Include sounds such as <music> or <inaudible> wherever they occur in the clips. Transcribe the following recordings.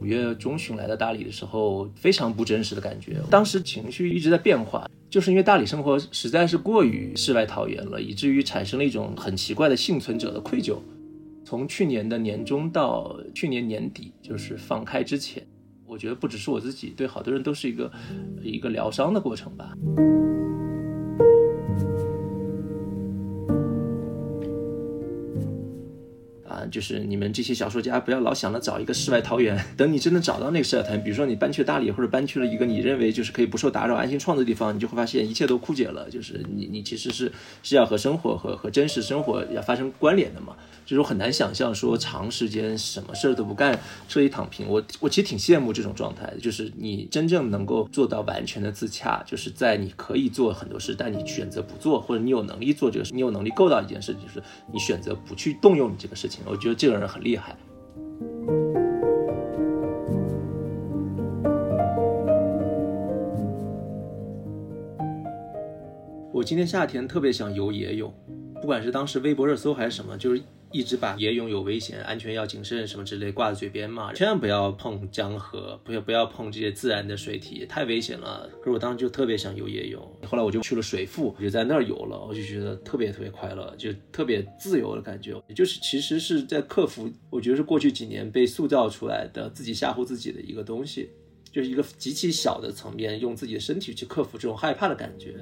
五月中旬来到大理的时候，非常不真实的感觉。当时情绪一直在变化，就是因为大理生活实在是过于世外桃源了，以至于产生了一种很奇怪的幸存者的愧疚。从去年的年中到去年年底，就是放开之前，我觉得不只是我自己，对好多人都是一个一个疗伤的过程吧。就是你们这些小说家不要老想着找一个世外桃源，等你真的找到那个世外桃源，比如说你搬去大理，或者搬去了一个你认为就是可以不受打扰、安心创作的地方，你就会发现一切都枯竭了。就是你你其实是是要和生活和和真实生活要发生关联的嘛。就是我很难想象说长时间什么事儿都不干，彻底躺平。我我其实挺羡慕这种状态，就是你真正能够做到完全的自洽，就是在你可以做很多事，但你选择不做，或者你有能力做这个事，你有能力够到一件事，就是你选择不去动用你这个事情。我觉得这个人很厉害。我今天夏天特别想游野泳，不管是当时微博热搜还是什么，就是。一直把野泳有危险、安全要谨慎什么之类挂在嘴边嘛，千万不要碰江河，不要不要碰这些自然的水体，太危险了。可是我当时就特别想游野泳，后来我就去了水腹，就在那儿游了，我就觉得特别特别快乐，就特别自由的感觉。也就是其实是在克服，我觉得是过去几年被塑造出来的自己吓唬自己的一个东西，就是一个极其小的层面，用自己的身体去克服这种害怕的感觉。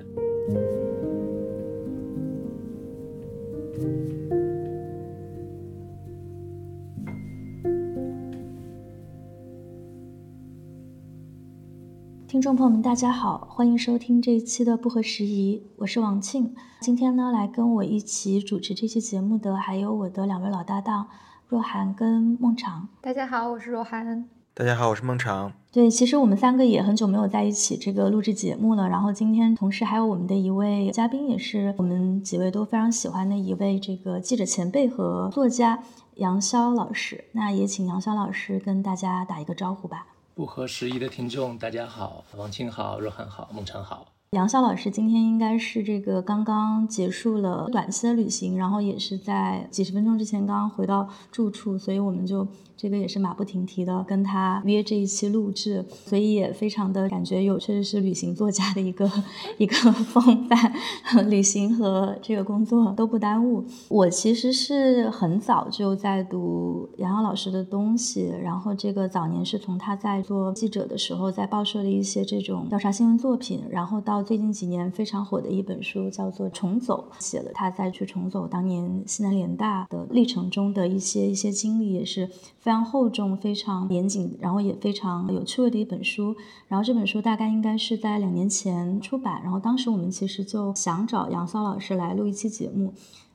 众朋友们，大家好，欢迎收听这一期的不合时宜，我是王庆。今天呢，来跟我一起主持这期节目的还有我的两位老搭档若涵跟孟尝。大家好，我是若涵。大家好，我是孟尝。对，其实我们三个也很久没有在一起这个录制节目了。然后今天同时还有我们的一位嘉宾，也是我们几位都非常喜欢的一位这个记者前辈和作家杨潇老师。那也请杨潇老师跟大家打一个招呼吧。不合时宜的听众，大家好，王青好，若涵好，孟尝好。杨潇老师今天应该是这个刚刚结束了短期的旅行，然后也是在几十分钟之前刚刚回到住处，所以我们就。这个也是马不停蹄的跟他约这一期录制，所以也非常的感觉有确实是旅行作家的一个一个风范，<laughs> 旅行和这个工作都不耽误。我其实是很早就在读杨洋老师的东西，然后这个早年是从他在做记者的时候，在报社的一些这种调查新闻作品，然后到最近几年非常火的一本书叫做《重走》，写了他在去重走当年西南联大的历程中的一些一些经历，也是非。非常厚重、非常严谨，然后也非常有趣味的一本书。然后这本书大概应该是在两年前出版。然后当时我们其实就想找杨骚老师来录一期节目。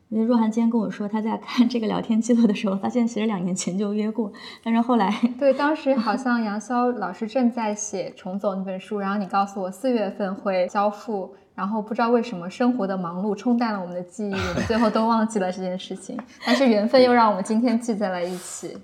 因为若涵今天跟我说，他在看这个聊天记录的时候，发现其实两年前就约过，但是后来对，当时好像杨潇老师正在写《重走》那本书，然后你告诉我四月份会交付，然后不知道为什么生活的忙碌冲淡了我们的记忆，最后都忘记了这件事情。但是缘分又让我们今天聚在了一起。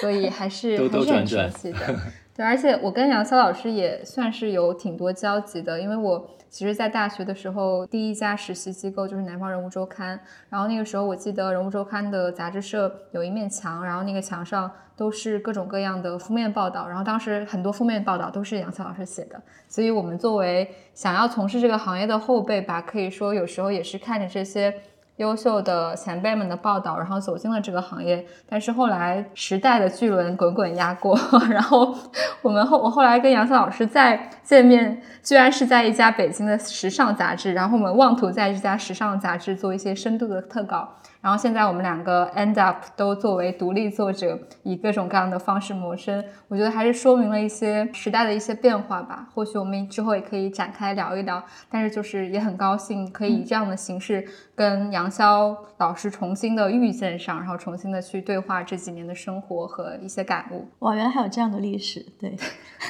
所以还是还是很熟悉的，<laughs> 对，而且我跟杨潇老师也算是有挺多交集的，因为我其实，在大学的时候，第一家实习机构就是南方人物周刊，然后那个时候我记得人物周刊的杂志社有一面墙，然后那个墙上都是各种各样的封面报道，然后当时很多封面报道都是杨潇老师写的，所以我们作为想要从事这个行业的后辈吧，可以说有时候也是看着这些。优秀的前辈们的报道，然后走进了这个行业。但是后来时代的巨轮滚滚压过，<laughs> 然后我们后我后来跟杨森老师再见面，居然是在一家北京的时尚杂志。然后我们妄图在这家时尚杂志做一些深度的特稿。然后现在我们两个 end up 都作为独立作者，以各种各样的方式谋生。我觉得还是说明了一些时代的一些变化吧。或许我们之后也可以展开聊一聊。但是就是也很高兴可以以这样的形式跟杨潇老师重新的遇见上，然后重新的去对话这几年的生活和一些感悟。哇，原来还有这样的历史，对。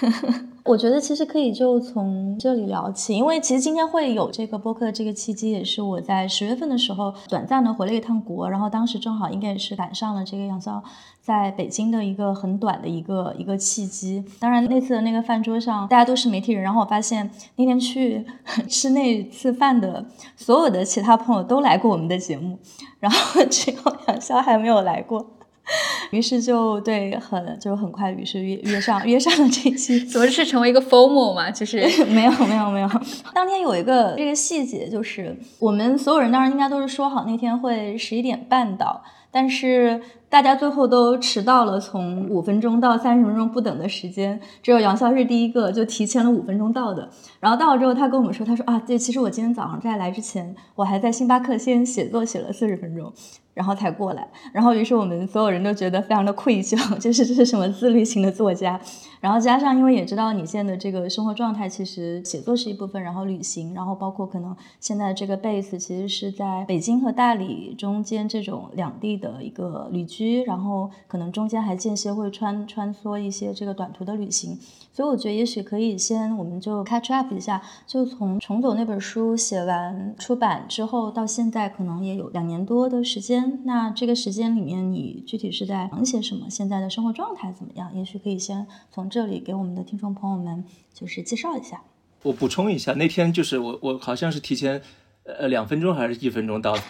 <laughs> 我觉得其实可以就从这里聊起，因为其实今天会有这个播客的这个契机，也是我在十月份的时候短暂的回了一趟国，然后当时正好应该也是赶上了这个杨潇在北京的一个很短的一个一个契机。当然那次的那个饭桌上大家都是媒体人，然后我发现那天去 <laughs> 吃那次饭的所有的其他朋友都来过我们的节目，然后只有杨潇还没有来过。<laughs> 于是就对很就很快，于是约约上约上了这期，<laughs> 怎么是成为一个 formal 嘛？就是 <laughs> 没有没有没有。当天有一个这个细节，就是我们所有人当然应该都是说好那天会十一点半到，但是大家最后都迟到了，从五分钟到三十分钟不等的时间，只有杨潇是第一个就提前了五分钟到的。然后到了之后，他跟我们说，他说啊，对，其实我今天早上在来之前，我还在星巴克先写作写了四十分钟。然后才过来，然后于是我们所有人都觉得非常的愧疚，<laughs> 就是这是什么自律型的作家。然后加上因为也知道你现在的这个生活状态，其实写作是一部分，然后旅行，然后包括可能现在这个 base 其实是在北京和大理中间这种两地的一个旅居，然后可能中间还间歇会穿穿梭一些这个短途的旅行。所以我觉得也许可以先，我们就 catch up 一下，就从重走那本书写完出版之后到现在，可能也有两年多的时间。那这个时间里面，你具体是在忙些什么？现在的生活状态怎么样？也许可以先从这里给我们的听众朋友们就是介绍一下。我补充一下，那天就是我我好像是提前呃两分钟还是一分钟到。<laughs>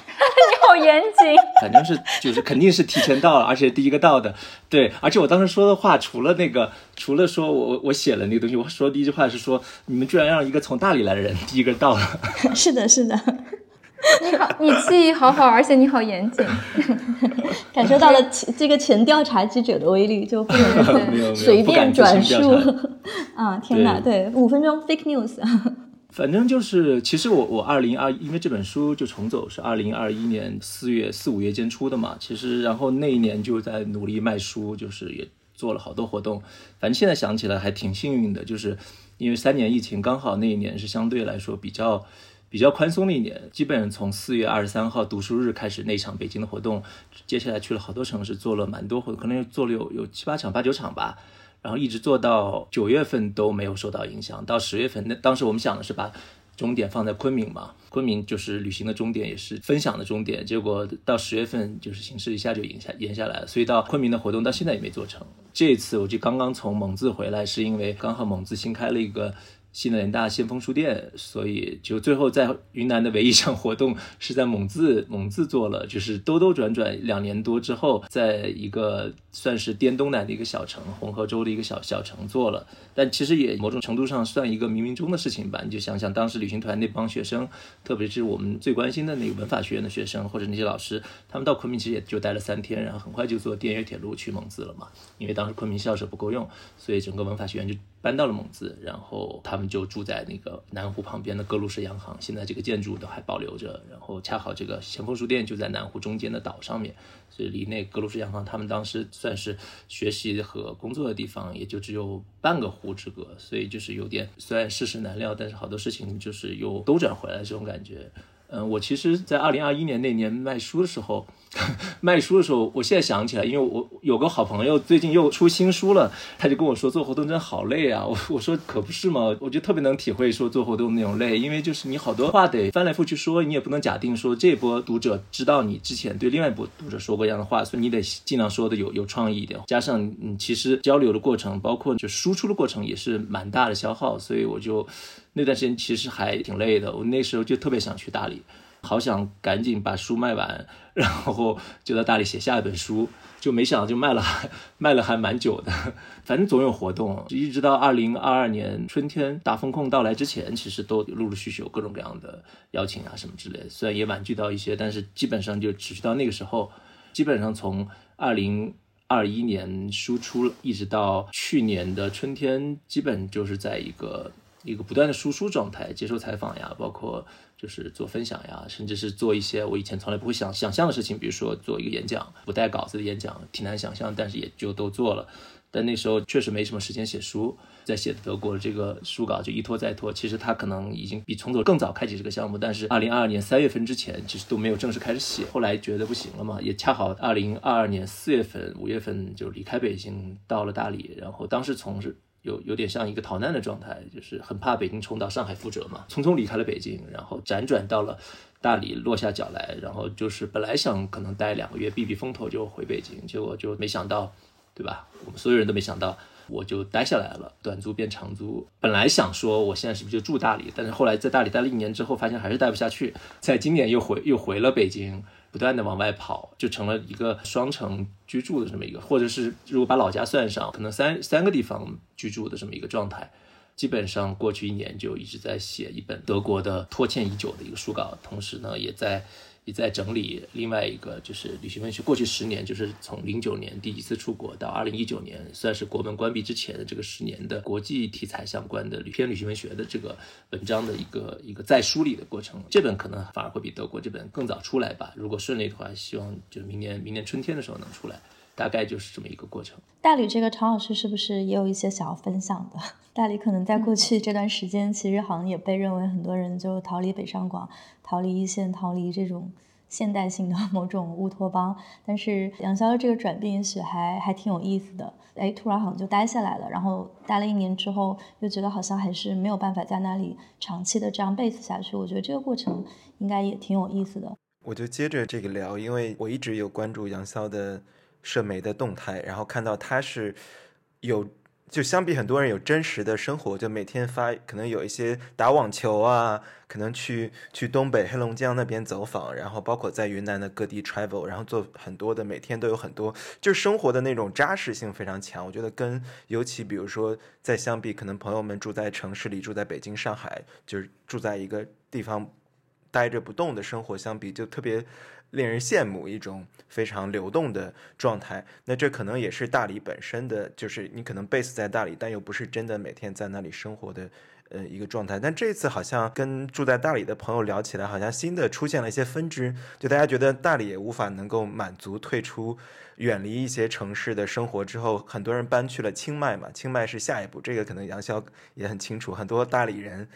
你好严谨，<laughs> 反正是就是肯定是提前到了，而且第一个到的，对，而且我当时说的话，除了那个，除了说我我写了那个东西，我说第一句话是说，你们居然让一个从大理来的人第一个到了，<laughs> 是的，是的，你好，你记忆好好，而且你好严谨，感受到了这个前调查记者的威力，就不能随便转述，啊，天哪，对，五分钟 fake news。反正就是，其实我我二零二，因为这本书就重走是二零二一年四月四五月间出的嘛。其实然后那一年就在努力卖书，就是也做了好多活动。反正现在想起来还挺幸运的，就是因为三年疫情刚好那一年是相对来说比较比较宽松的一年。基本从四月二十三号读书日开始那场北京的活动，接下来去了好多城市做了蛮多活动，可能做了有有七八场八九场吧。然后一直做到九月份都没有受到影响，到十月份，那当时我们想的是把终点放在昆明嘛，昆明就是旅行的终点，也是分享的终点。结果到十月份，就是形势一下就延下延下来了，所以到昆明的活动到现在也没做成。这次我就刚刚从蒙自回来，是因为刚好蒙自新开了一个。西南联大先锋书店，所以就最后在云南的唯一一场活动是在蒙自，<laughs> 蒙自做了，就是兜兜转转两年多之后，在一个算是滇东南的一个小城，红河州的一个小小城做了，但其实也某种程度上算一个冥冥中的事情吧。你就想想当时旅行团那帮学生，特别是我们最关心的那个文法学院的学生或者那些老师，他们到昆明其实也就待了三天，然后很快就坐滇越铁路去蒙自了嘛。因为当时昆明校舍不够用，所以整个文法学院就。搬到了蒙自，然后他们就住在那个南湖旁边的格鲁士洋行，现在这个建筑都还保留着。然后恰好这个前锋书店就在南湖中间的岛上面，所以离那格鲁士洋行他们当时算是学习和工作的地方，也就只有半个湖之隔。所以就是有点虽然世事难料，但是好多事情就是又兜转回来这种感觉。嗯，我其实，在二零二一年那年卖书的时候，<laughs> 卖书的时候，我现在想起来，因为我有个好朋友最近又出新书了，他就跟我说做活动真好累啊。<laughs> 我我说可不是嘛，我就特别能体会说做活动那种累，因为就是你好多话得翻来覆去说，你也不能假定说这波读者知道你之前对另外一波读者说过一样的话，所以你得尽量说的有有创意一点。加上嗯，其实交流的过程，包括就输出的过程也是蛮大的消耗，所以我就。那段时间其实还挺累的，我那时候就特别想去大理，好想赶紧把书卖完，然后就在大理写下一本书，就没想到就卖了，<laughs> 卖了还蛮久的。反正总有活动，一直到二零二二年春天大风控到来之前，其实都陆陆续续有各种各样的邀请啊什么之类的。虽然也婉拒到一些，但是基本上就持续到那个时候，基本上从二零二一年输出一直到去年的春天，基本就是在一个。一个不断的输出状态，接受采访呀，包括就是做分享呀，甚至是做一些我以前从来不会想想象的事情，比如说做一个演讲，不带稿子的演讲，挺难想象，但是也就都做了。但那时候确实没什么时间写书，在写德国这个书稿就一拖再拖。其实他可能已经比重走更早开启这个项目，但是二零二二年三月份之前，其实都没有正式开始写。后来觉得不行了嘛，也恰好二零二二年四月份、五月份就离开北京，到了大理，然后当时从是。有有点像一个逃难的状态，就是很怕北京重蹈上海覆辙嘛，匆匆离开了北京，然后辗转到了大理，落下脚来，然后就是本来想可能待两个月避避风头就回北京，结果就没想到，对吧？我们所有人都没想到，我就待下来了，短租变长租。本来想说我现在是不是就住大理，但是后来在大理待了一年之后，发现还是待不下去，在今年又回又回了北京。不断的往外跑，就成了一个双城居住的这么一个，或者是如果把老家算上，可能三三个地方居住的这么一个状态。基本上过去一年就一直在写一本德国的拖欠已久的一个书稿，同时呢也在。也在整理另外一个，就是旅行文学。过去十年，就是从零九年第一次出国到二零一九年，算是国门关闭之前的这个十年的国际题材相关的旅篇旅行文学的这个文章的一个一个再梳理的过程。这本可能反而会比德国这本更早出来吧。如果顺利的话，希望就是明年明年春天的时候能出来。大概就是这么一个过程。大理这个，常老师是不是也有一些想要分享的？<laughs> 大理可能在过去这段时间，其实好像也被认为很多人就逃离北上广、逃离一线、逃离这种现代性的某种乌托邦。<laughs> 但是杨潇的这个转变，也许还还挺有意思的。哎，突然好像就待下来了，然后待了一年之后，又觉得好像还是没有办法在那里长期的这样 base 下去。我觉得这个过程应该也挺有意思的。我就接着这个聊，因为我一直有关注杨潇的。社媒的动态，然后看到他是有，就相比很多人有真实的生活，就每天发，可能有一些打网球啊，可能去去东北黑龙江那边走访，然后包括在云南的各地 travel，然后做很多的，每天都有很多，就是生活的那种扎实性非常强。我觉得跟尤其比如说在相比，可能朋友们住在城市里，住在北京、上海，就是住在一个地方待着不动的生活相比，就特别。令人羡慕一种非常流动的状态，那这可能也是大理本身的，就是你可能 base 在大理，但又不是真的每天在那里生活的，呃，一个状态。但这次好像跟住在大理的朋友聊起来，好像新的出现了一些分支，就大家觉得大理也无法能够满足退出、远离一些城市的生活之后，很多人搬去了清迈嘛，清迈是下一步，这个可能杨潇也很清楚，很多大理人。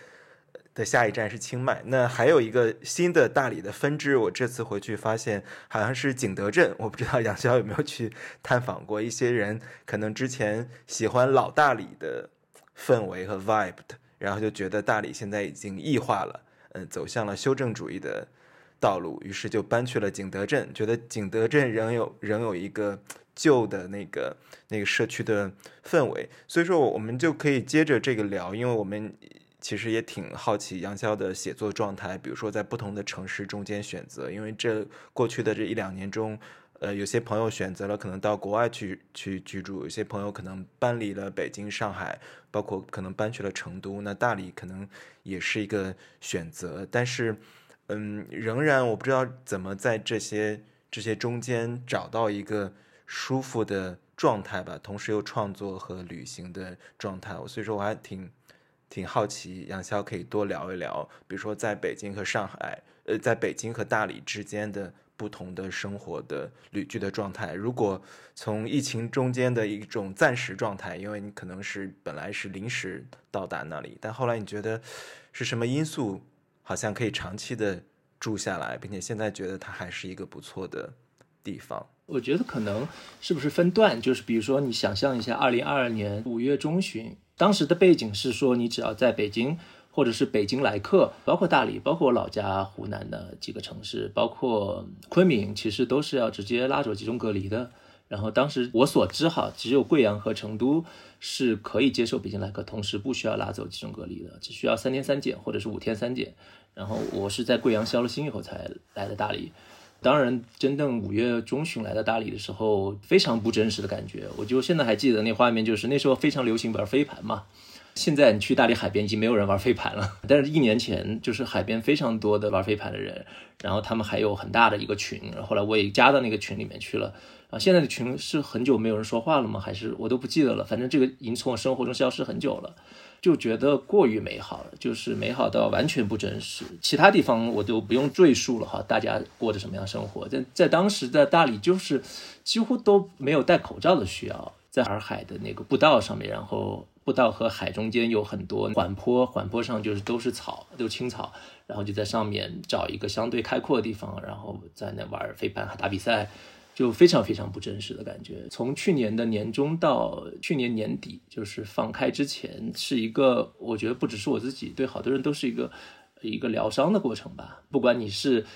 的下一站是清迈，那还有一个新的大理的分支。我这次回去发现，好像是景德镇。我不知道杨潇有没有去探访过。一些人可能之前喜欢老大理的氛围和 vibe 的，然后就觉得大理现在已经异化了，嗯，走向了修正主义的道路，于是就搬去了景德镇。觉得景德镇仍有仍有一个旧的那个那个社区的氛围，所以说我们就可以接着这个聊，因为我们。其实也挺好奇杨潇的写作状态，比如说在不同的城市中间选择，因为这过去的这一两年中，呃，有些朋友选择了可能到国外去去居住，有些朋友可能搬离了北京、上海，包括可能搬去了成都，那大理可能也是一个选择。但是，嗯，仍然我不知道怎么在这些这些中间找到一个舒服的状态吧，同时又创作和旅行的状态，所以说我还挺。挺好奇，杨潇可以多聊一聊，比如说在北京和上海，呃，在北京和大理之间的不同的生活的旅居的状态。如果从疫情中间的一种暂时状态，因为你可能是本来是临时到达那里，但后来你觉得是什么因素，好像可以长期的住下来，并且现在觉得它还是一个不错的地方。我觉得可能是不是分段，就是比如说你想象一下，二零二二年五月中旬。当时的背景是说，你只要在北京，或者是北京来客，包括大理，包括我老家湖南的几个城市，包括昆明，其实都是要直接拉走集中隔离的。然后当时我所知哈，只有贵阳和成都是可以接受北京来客，同时不需要拉走集中隔离的，只需要三天三检或者是五天三检。然后我是在贵阳消了心以后才来的大理。当然，真正五月中旬来到大理的时候，非常不真实的感觉。我就现在还记得那画面，就是那时候非常流行玩飞盘嘛。现在你去大理海边已经没有人玩飞盘了，<laughs> 但是一年前就是海边非常多的玩飞盘的人，然后他们还有很大的一个群。后来我也加到那个群里面去了。啊，现在的群是很久没有人说话了吗？还是我都不记得了。反正这个已经从我生活中消失很久了。就觉得过于美好了，就是美好到完全不真实。其他地方我都不用赘述了哈，大家过着什么样生活？在在当时在大理，就是几乎都没有戴口罩的需要。在洱海的那个步道上面，然后步道和海中间有很多缓坡，缓坡上就是都是草，都是青草，然后就在上面找一个相对开阔的地方，然后在那玩飞盘、打比赛。就非常非常不真实的感觉。从去年的年中到去年年底，就是放开之前，是一个我觉得不只是我自己，对好多人都是一个一个疗伤的过程吧。不管你是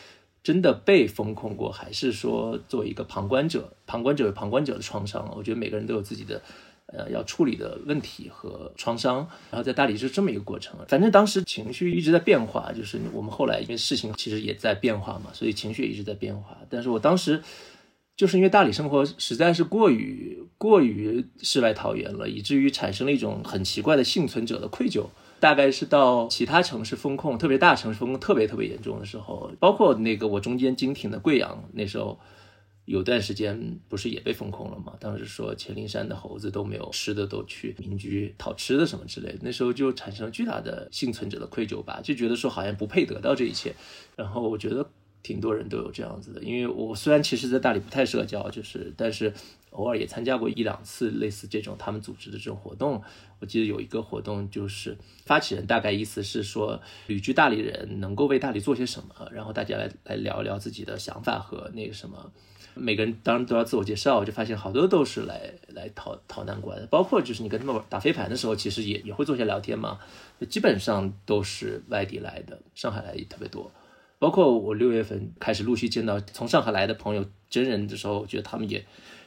真的被封控过，还是说作为一个旁观者，旁观者有旁观者的创伤，我觉得每个人都有自己的。呃，要处理的问题和创伤，然后在大理是这么一个过程。反正当时情绪一直在变化，就是我们后来因为事情其实也在变化嘛，所以情绪也一直在变化。但是我当时就是因为大理生活实在是过于过于世外桃源了，以至于产生了一种很奇怪的幸存者的愧疚。大概是到其他城市封控，特别大城市封控特别特别严重的时候，包括那个我中间经停的贵阳那时候。有段时间不是也被封控了吗？当时说黔灵山的猴子都没有吃的，都去民居讨吃的什么之类的。那时候就产生了巨大的幸存者的愧疚吧，就觉得说好像不配得到这一切。然后我觉得挺多人都有这样子的，因为我虽然其实在大理不太社交，就是但是偶尔也参加过一两次类似这种他们组织的这种活动。我记得有一个活动，就是发起人大概意思是说，旅居大理人能够为大理做些什么，然后大家来来聊一聊自己的想法和那个什么。每个人当然都要自我介绍，就发现好多都是来来逃逃难关，包括就是你跟他们打飞盘的时候，其实也也会做些聊天嘛。基本上都是外地来的，上海来也特别多。包括我六月份开始陆续见到从上海来的朋友真人的时候，我觉得他们也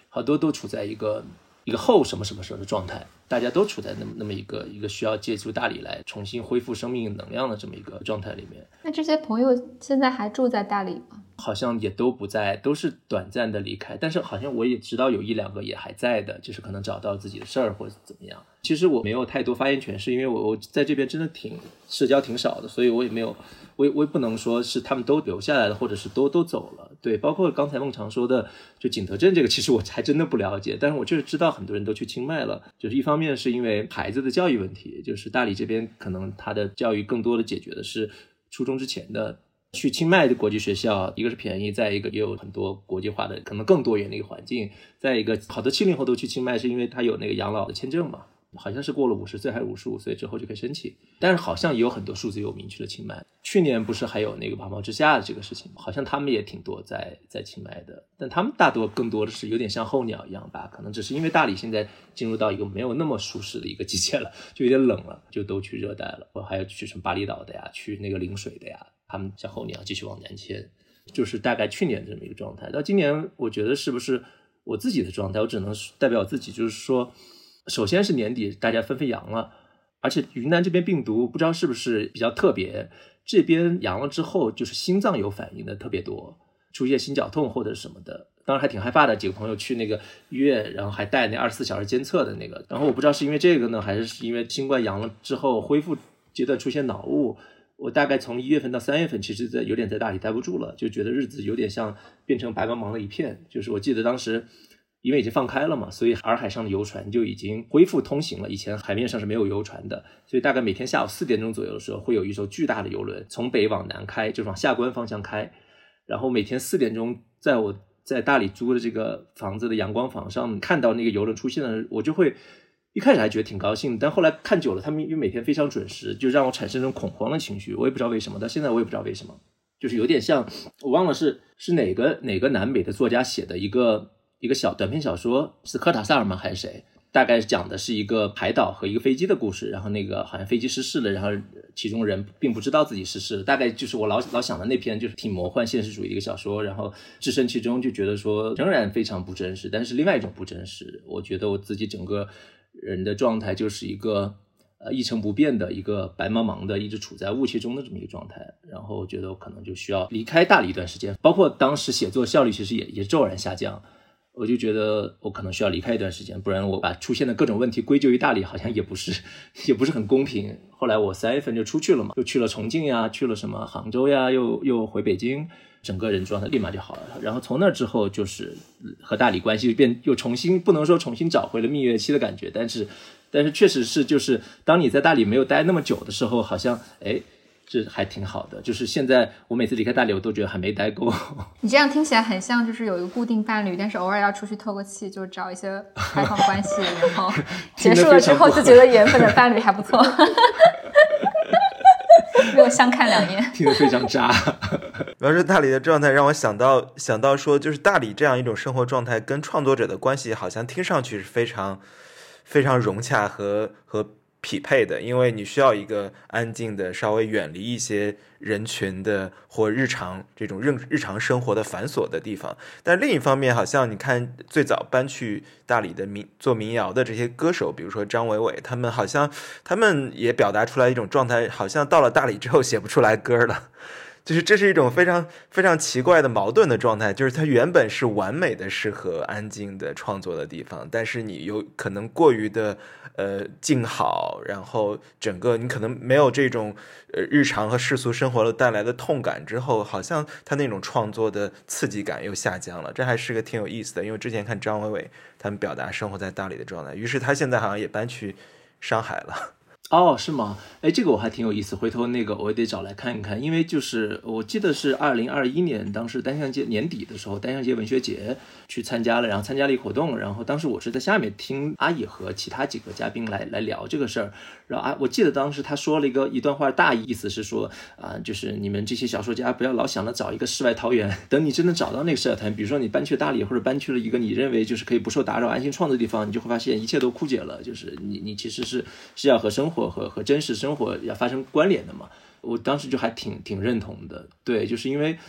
好多都处在一个一个后什么什么时候的状态，大家都处在那么那么一个一个需要借助大理来重新恢复生命能量的这么一个状态里面。那这些朋友现在还住在大理吗？好像也都不在，都是短暂的离开。但是好像我也知道有一两个也还在的，就是可能找到自己的事儿或者怎么样。其实我没有太多发言权，是因为我我在这边真的挺社交挺少的，所以我也没有，我也我也不能说是他们都留下来了，或者是都都走了。对，包括刚才孟常说的，就景德镇这个，其实我还真的不了解。但是我就是知道很多人都去清迈了，就是一方面是因为孩子的教育问题，就是大理这边可能他的教育更多的解决的是初中之前的。去清迈的国际学校，一个是便宜，再一个也有很多国际化的，可能更多元的一个环境。再一个，好多七零后都去清迈，是因为他有那个养老的签证嘛，好像是过了五十岁还是五十五岁之后就可以申请。但是好像也有很多数字有明确的清迈。去年不是还有那个八毛之下的这个事情，好像他们也挺多在在清迈的，但他们大多更多的是有点像候鸟一样吧，可能只是因为大理现在进入到一个没有那么舒适的一个季节了，就有点冷了，就都去热带了。我还有去什么巴厘岛的呀，去那个陵水的呀。他们像候鸟继续往南迁，就是大概去年这么一个状态。到今年，我觉得是不是我自己的状态？我只能代表我自己，就是说，首先是年底大家纷纷阳了，而且云南这边病毒不知道是不是比较特别，这边阳了之后就是心脏有反应的特别多，出现心绞痛或者什么的，当时还挺害怕的。几个朋友去那个医院，然后还带那二十四小时监测的那个，然后我不知道是因为这个呢，还是是因为新冠阳了之后恢复阶段出现脑雾。我大概从一月份到三月份，其实在有点在大理待不住了，就觉得日子有点像变成白茫茫的一片。就是我记得当时，因为已经放开了嘛，所以洱海上的游船就已经恢复通行了。以前海面上是没有游船的，所以大概每天下午四点钟左右的时候，会有一艘巨大的游轮从北往南开，就是往下关方向开。然后每天四点钟，在我在大理租的这个房子的阳光房上看到那个游轮出现了，我就会。一开始还觉得挺高兴，但后来看久了，他们因为每天非常准时，就让我产生一种恐慌的情绪。我也不知道为什么，到现在我也不知道为什么，就是有点像我忘了是是哪个哪个南美的作家写的一个一个小短篇小说，是科塔萨尔吗还是谁？大概讲的是一个海岛和一个飞机的故事。然后那个好像飞机失事了，然后其中人并不知道自己失事了。大概就是我老老想的那篇，就是挺魔幻现实主义一个小说。然后置身其中就觉得说仍然非常不真实，但是另外一种不真实，我觉得我自己整个。人的状态就是一个呃一成不变的一个白茫茫的，一直处在雾气中的这么一个状态。然后我觉得我可能就需要离开大理一段时间，包括当时写作效率其实也也骤然下降。我就觉得我可能需要离开一段时间，不然我把出现的各种问题归咎于大理，好像也不是也不是很公平。后来我三月份就出去了嘛，又去了重庆呀，去了什么杭州呀，又又回北京。整个人状态立马就好了，然后从那之后就是和大理关系变又重新不能说重新找回了蜜月期的感觉，但是但是确实是就是当你在大理没有待那么久的时候，好像哎这还挺好的。就是现在我每次离开大理，我都觉得还没待够。<laughs> 你这样听起来很像就是有一个固定伴侣，但是偶尔要出去透个气，就找一些开放关系，<laughs> 然后 <laughs> 结束了之后就觉得缘分的伴侣还不错。没有相看两厌，听得非常渣。主要是大理的状态让我想到想到说，就是大理这样一种生活状态跟创作者的关系，好像听上去是非常非常融洽和和。匹配的，因为你需要一个安静的、稍微远离一些人群的或日常这种日日常生活的繁琐的地方。但另一方面，好像你看最早搬去大理的民做民谣的这些歌手，比如说张伟伟，他们好像他们也表达出来一种状态，好像到了大理之后写不出来歌了。就是这是一种非常非常奇怪的矛盾的状态，就是它原本是完美的适合安静的创作的地方，但是你有可能过于的呃静好，然后整个你可能没有这种呃日常和世俗生活的带来的痛感之后，好像他那种创作的刺激感又下降了。这还是个挺有意思的，因为之前看张伟伟他们表达生活在大理的状态，于是他现在好像也搬去上海了。哦，是吗？哎，这个我还挺有意思，回头那个我也得找来看一看，因为就是我记得是二零二一年，当时单向街年底的时候，单向街文学节去参加了，然后参加了一活动，然后当时我是在下面听阿乙和其他几个嘉宾来来聊这个事儿，然后啊，我记得当时他说了一个一段话，大意思是说啊，就是你们这些小说家不要老想着找一个世外桃源，等你真的找到那个世外桃源，比如说你搬去大理或者搬去了一个你认为就是可以不受打扰、安心创作的地方，你就会发现一切都枯竭了，就是你你其实是是要和生活。和和真实生活要发生关联的嘛，我当时就还挺挺认同的，对，就是因为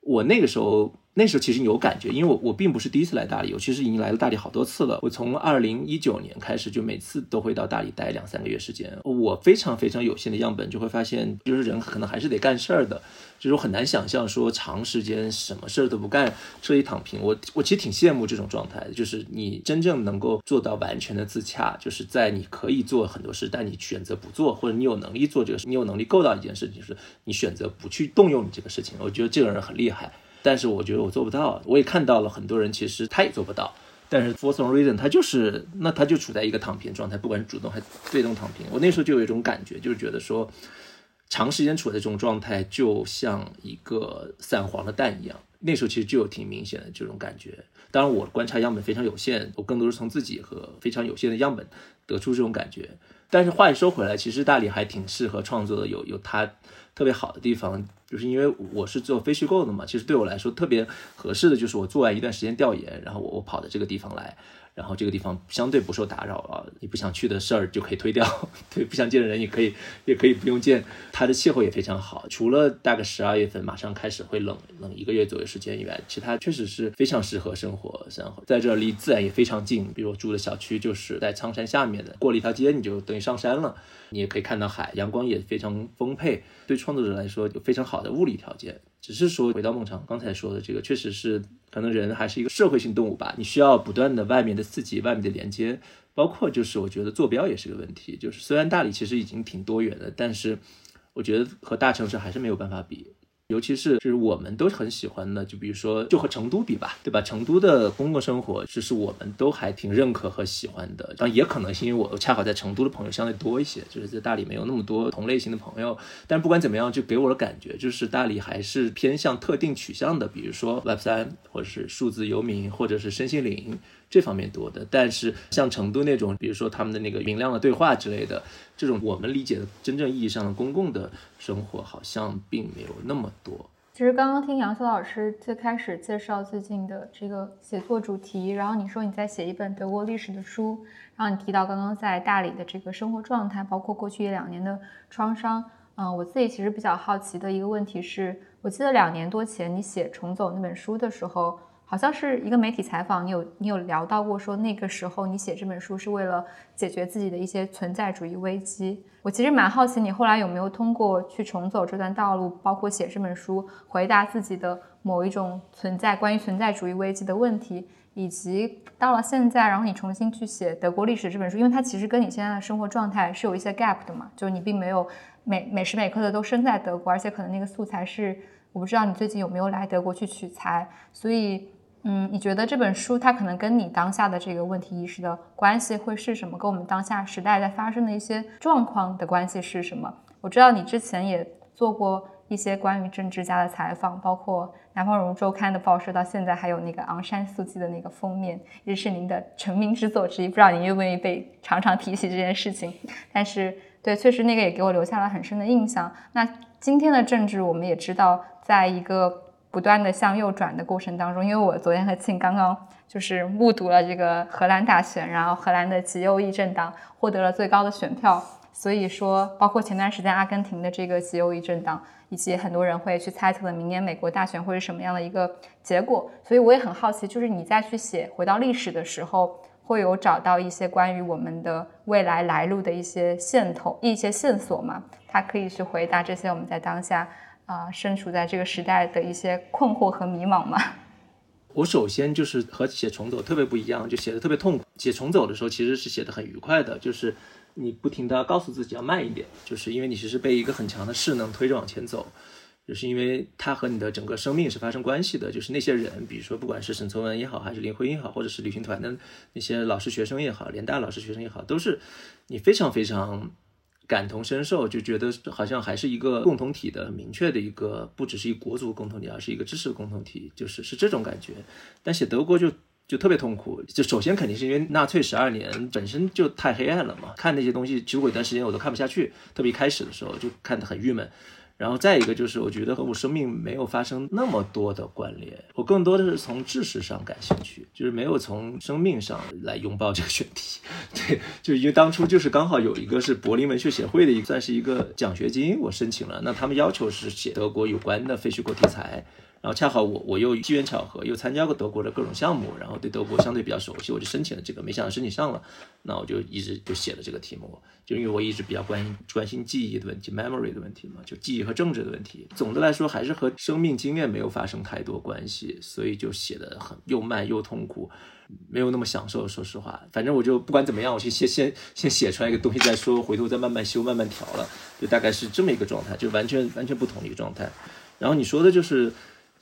我那个时候。那时候其实有感觉，因为我我并不是第一次来大理，我其实已经来了大理好多次了。我从二零一九年开始，就每次都会到大理待两三个月时间。我非常非常有限的样本，就会发现，就是人可能还是得干事儿的，就是我很难想象说长时间什么事儿都不干，彻底躺平。我我其实挺羡慕这种状态的，就是你真正能够做到完全的自洽，就是在你可以做很多事，但你选择不做，或者你有能力做这个事，你有能力够到一件事情，就是你选择不去动用你这个事情。我觉得这个人很厉害。但是我觉得我做不到，我也看到了很多人，其实他也做不到。但是 for some reason，他就是那他就处在一个躺平状态，不管是主动还是被动躺平。我那时候就有一种感觉，就是觉得说，长时间处在这种状态，就像一个散黄的蛋一样。那时候其实就有挺明显的这种感觉。当然，我观察样本非常有限，我更多是从自己和非常有限的样本得出这种感觉。但是话又说回来，其实大理还挺适合创作的，有有他特别好的地方。就是因为我是做非虚构的嘛，其实对我来说特别合适的就是我做完一段时间调研，然后我我跑到这个地方来。然后这个地方相对不受打扰啊，你不想去的事儿就可以推掉，对，不想见的人也可以，也可以不用见。它的气候也非常好，除了大概十二月份马上开始会冷冷一个月左右时间以外，其他确实是非常适合生活。生活在这离自然也非常近，比如我住的小区就是在苍山下面的，过了一条街你就等于上山了，你也可以看到海，阳光也非常丰沛，对创作者来说有非常好的物理条件。只是说回到孟尝刚才说的这个，确实是可能人还是一个社会性动物吧，你需要不断的外面的刺激、外面的连接，包括就是我觉得坐标也是个问题。就是虽然大理其实已经挺多元的，但是我觉得和大城市还是没有办法比。尤其是就是我们都很喜欢的，就比如说就和成都比吧，对吧？成都的公共生活，就是我们都还挺认可和喜欢的。当然也可能是因为我恰好在成都的朋友相对多一些，就是在大理没有那么多同类型的朋友。但不管怎么样，就给我的感觉就是大理还是偏向特定取向的，比如说 Web 三，或者是数字游民，或者是身心灵。这方面多的，但是像成都那种，比如说他们的那个明亮的对话之类的，这种我们理解的真正意义上的公共的生活，好像并没有那么多。其实刚刚听杨潇老师最开始介绍最近的这个写作主题，然后你说你在写一本德国历史的书，然后你提到刚刚在大理的这个生活状态，包括过去一两年的创伤，嗯，我自己其实比较好奇的一个问题是，我记得两年多前你写《重走》那本书的时候。好像是一个媒体采访，你有你有聊到过，说那个时候你写这本书是为了解决自己的一些存在主义危机。我其实蛮好奇，你后来有没有通过去重走这段道路，包括写这本书，回答自己的某一种存在关于存在主义危机的问题，以及到了现在，然后你重新去写德国历史这本书，因为它其实跟你现在的生活状态是有一些 gap 的嘛，就是你并没有每每时每刻的都生在德国，而且可能那个素材是我不知道你最近有没有来德国去取材，所以。嗯，你觉得这本书它可能跟你当下的这个问题意识的关系会是什么？跟我们当下时代在发生的一些状况的关系是什么？我知道你之前也做过一些关于政治家的采访，包括《南方人物周刊》的报社到现在还有那个昂山素季的那个封面，也是您的成名之作之一。不知道您愿不愿意被常常提起这件事情？但是对，确实那个也给我留下了很深的印象。那今天的政治，我们也知道，在一个不断的向右转的过程当中，因为我昨天和庆刚刚就是目睹了这个荷兰大选，然后荷兰的极右翼政党获得了最高的选票，所以说，包括前段时间阿根廷的这个极右翼政党，以及很多人会去猜测的明年美国大选会是什么样的一个结果，所以我也很好奇，就是你再去写回到历史的时候。会有找到一些关于我们的未来来路的一些线头、一些线索吗？它可以去回答这些我们在当下啊身处在这个时代的一些困惑和迷茫吗？<laughs> 我首先就是和写重走特别不一样，就写的特别痛苦。写重走的时候其实是写的很愉快的，就是你不停的告诉自己要慢一点，就是因为你其实被一个很强的势能推着往前走。就是因为它和你的整个生命是发生关系的，就是那些人，比如说不管是沈从文也好，还是林徽因也好，或者是旅行团的那些老师学生也好，联大老师学生也好，都是你非常非常感同身受，就觉得好像还是一个共同体的明确的一个，不只是一国族共同体，而是一个知识共同体，就是是这种感觉。但写德国就就特别痛苦，就首先肯定是因为纳粹十二年本身就太黑暗了嘛，看那些东西，其实我一段时间我都看不下去，特别一开始的时候就看得很郁闷。然后再一个就是，我觉得和我生命没有发生那么多的关联，我更多的是从知识上感兴趣，就是没有从生命上来拥抱这个选题。<laughs> 对，就因为当初就是刚好有一个是柏林文学协会的一个算是一个奖学金，我申请了，那他们要求是写德国有关的非虚构题材。然后恰好我我又机缘巧合又参加过德国的各种项目，然后对德国相对比较熟悉，我就申请了这个，没想到申请上了，那我就一直就写了这个题目，就因为我一直比较关心关心记忆的问题，memory 的问题嘛，就记忆和政治的问题。总的来说还是和生命经验没有发生太多关系，所以就写的很又慢又痛苦，没有那么享受。说实话，反正我就不管怎么样，我去先先先写出来一个东西再说，回头再慢慢修慢慢调了，就大概是这么一个状态，就完全完全不同的一个状态。然后你说的就是。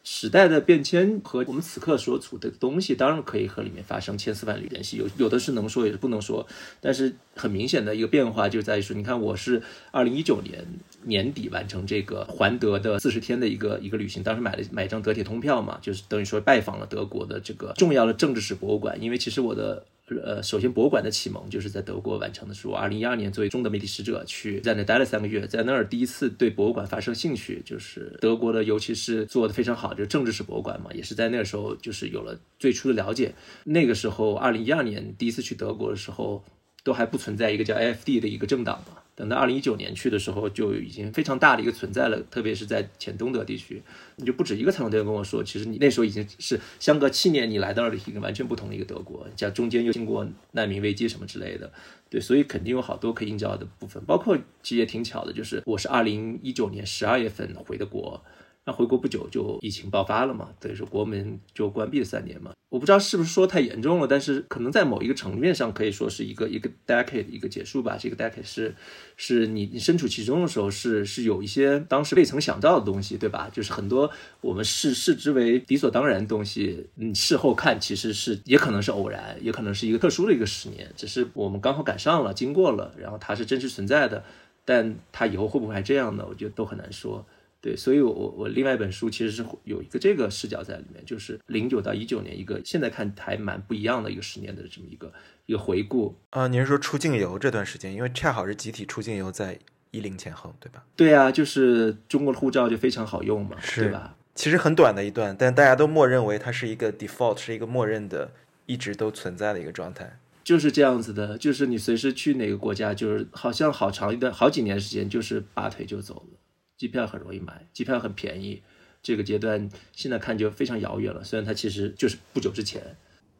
时代的变迁和我们此刻所处的东西，当然可以和里面发生千丝万缕联系。有有的是能说，也是不能说。但是很明显的一个变化就在于说，你看，我是二零一九年年底完成这个环德的四十天的一个一个旅行，当时买了买一张德铁通票嘛，就是等于说拜访了德国的这个重要的政治史博物馆。因为其实我的。呃，首先博物馆的启蒙就是在德国完成的。是我二零一二年作为中德媒体使者去在那待了三个月，在那儿第一次对博物馆发生兴趣，就是德国的，尤其是做的非常好，就是政治史博物馆嘛，也是在那个时候就是有了最初的了解。那个时候，二零一二年第一次去德国的时候，都还不存在一个叫 AFD 的一个政党嘛。等到二零一九年去的时候，就已经非常大的一个存在了，特别是在前东德地区，你就不止一个采访对象跟我说，其实你那时候已经是相隔七年，你来到了一个完全不同的一个德国，加中间又经过难民危机什么之类的，对，所以肯定有好多可以映照的部分，包括其实也挺巧的，就是我是二零一九年十二月份回的国。那回国不久就疫情爆发了嘛，等于说国门就关闭了三年嘛。我不知道是不是说太严重了，但是可能在某一个层面上可以说是一个一个 decade 一个结束吧。这个 decade 是是你你身处其中的时候是是有一些当时未曾想到的东西，对吧？就是很多我们视视之为理所当然的东西，你事后看其实是也可能是偶然，也可能是一个特殊的一个十年，只是我们刚好赶上了，经过了，然后它是真实存在的，但它以后会不会还这样呢？我觉得都很难说。对，所以，我我我另外一本书其实是有一个这个视角在里面，就是零九到一九年一个现在看还蛮不一样的一个十年的这么一个一个回顾啊。您是说出境游这段时间，因为恰好是集体出境游在一零前后，对吧？对啊，就是中国的护照就非常好用嘛，对吧？其实很短的一段，但大家都默认为它是一个 default，是一个默认的，一直都存在的一个状态。就是这样子的，就是你随时去哪个国家，就是好像好长一段好几年时间，就是拔腿就走了。机票很容易买，机票很便宜，这个阶段现在看就非常遥远了。虽然它其实就是不久之前。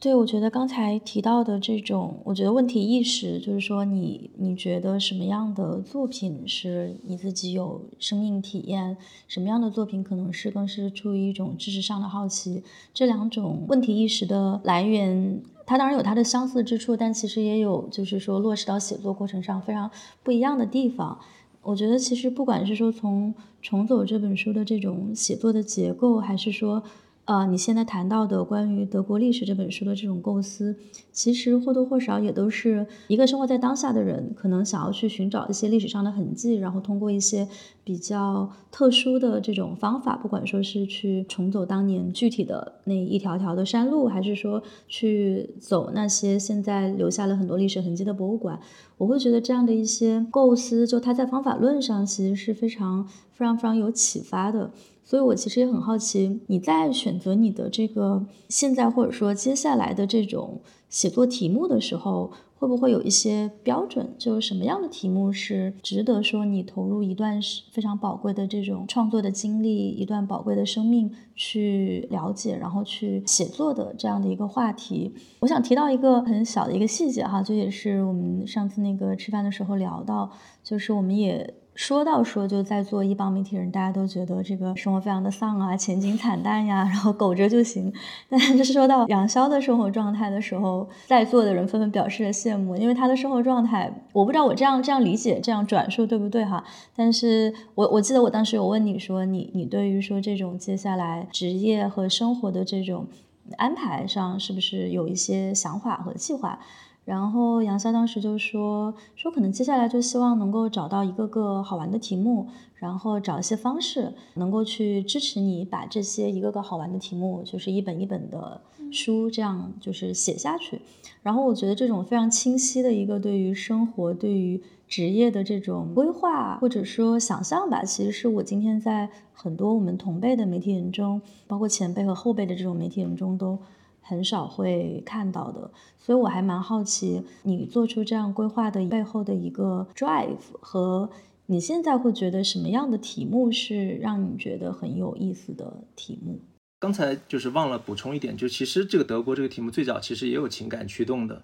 对，我觉得刚才提到的这种，我觉得问题意识，就是说你你觉得什么样的作品是你自己有生命体验，什么样的作品可能是更是出于一种知识上的好奇。这两种问题意识的来源，它当然有它的相似之处，但其实也有就是说落实到写作过程上非常不一样的地方。我觉得其实不管是说从重走这本书的这种写作的结构，还是说呃，你现在谈到的关于德国历史这本书的这种构思，其实或多或少也都是一个生活在当下的人，可能想要去寻找一些历史上的痕迹，然后通过一些比较特殊的这种方法，不管说是去重走当年具体的那一条条的山路，还是说去走那些现在留下了很多历史痕迹的博物馆，我会觉得这样的一些构思，就它在方法论上其实是非常非常非常有启发的。所以，我其实也很好奇，你在选择你的这个现在或者说接下来的这种写作题目的时候，会不会有一些标准？就是什么样的题目是值得说你投入一段非常宝贵的这种创作的经历，一段宝贵的生命去了解，然后去写作的这样的一个话题？我想提到一个很小的一个细节哈，就也是我们上次那个吃饭的时候聊到，就是我们也。说到说就在做一帮媒体人，大家都觉得这个生活非常的丧啊，前景惨淡呀，然后苟着就行。但是说到杨潇的生活状态的时候，在座的人纷纷表示了羡慕，因为他的生活状态，我不知道我这样这样理解这样转述对不对哈？但是我我记得我当时有问你说，你你对于说这种接下来职业和生活的这种安排上，是不是有一些想法和计划？然后杨潇当时就说说，可能接下来就希望能够找到一个个好玩的题目，然后找一些方式，能够去支持你把这些一个个好玩的题目，就是一本一本的书这样就是写下去。然后我觉得这种非常清晰的一个对于生活、对于职业的这种规划或者说想象吧，其实是我今天在很多我们同辈的媒体人中，包括前辈和后辈的这种媒体人中都。很少会看到的，所以我还蛮好奇你做出这样规划的背后的一个 drive 和你现在会觉得什么样的题目是让你觉得很有意思的题目？刚才就是忘了补充一点，就其实这个德国这个题目最早其实也有情感驱动的，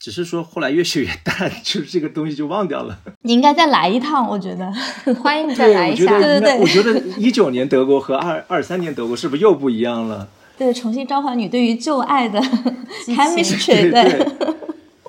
只是说后来越写越淡，<laughs> 就是这个东西就忘掉了。<laughs> 你应该再来一趟，我觉得 <laughs> 欢迎你再来一下。对对对，我觉得一九年德国和二二三年德国是不是又不一样了？对，重新召唤你对于旧爱的 chemistry，<laughs> 对。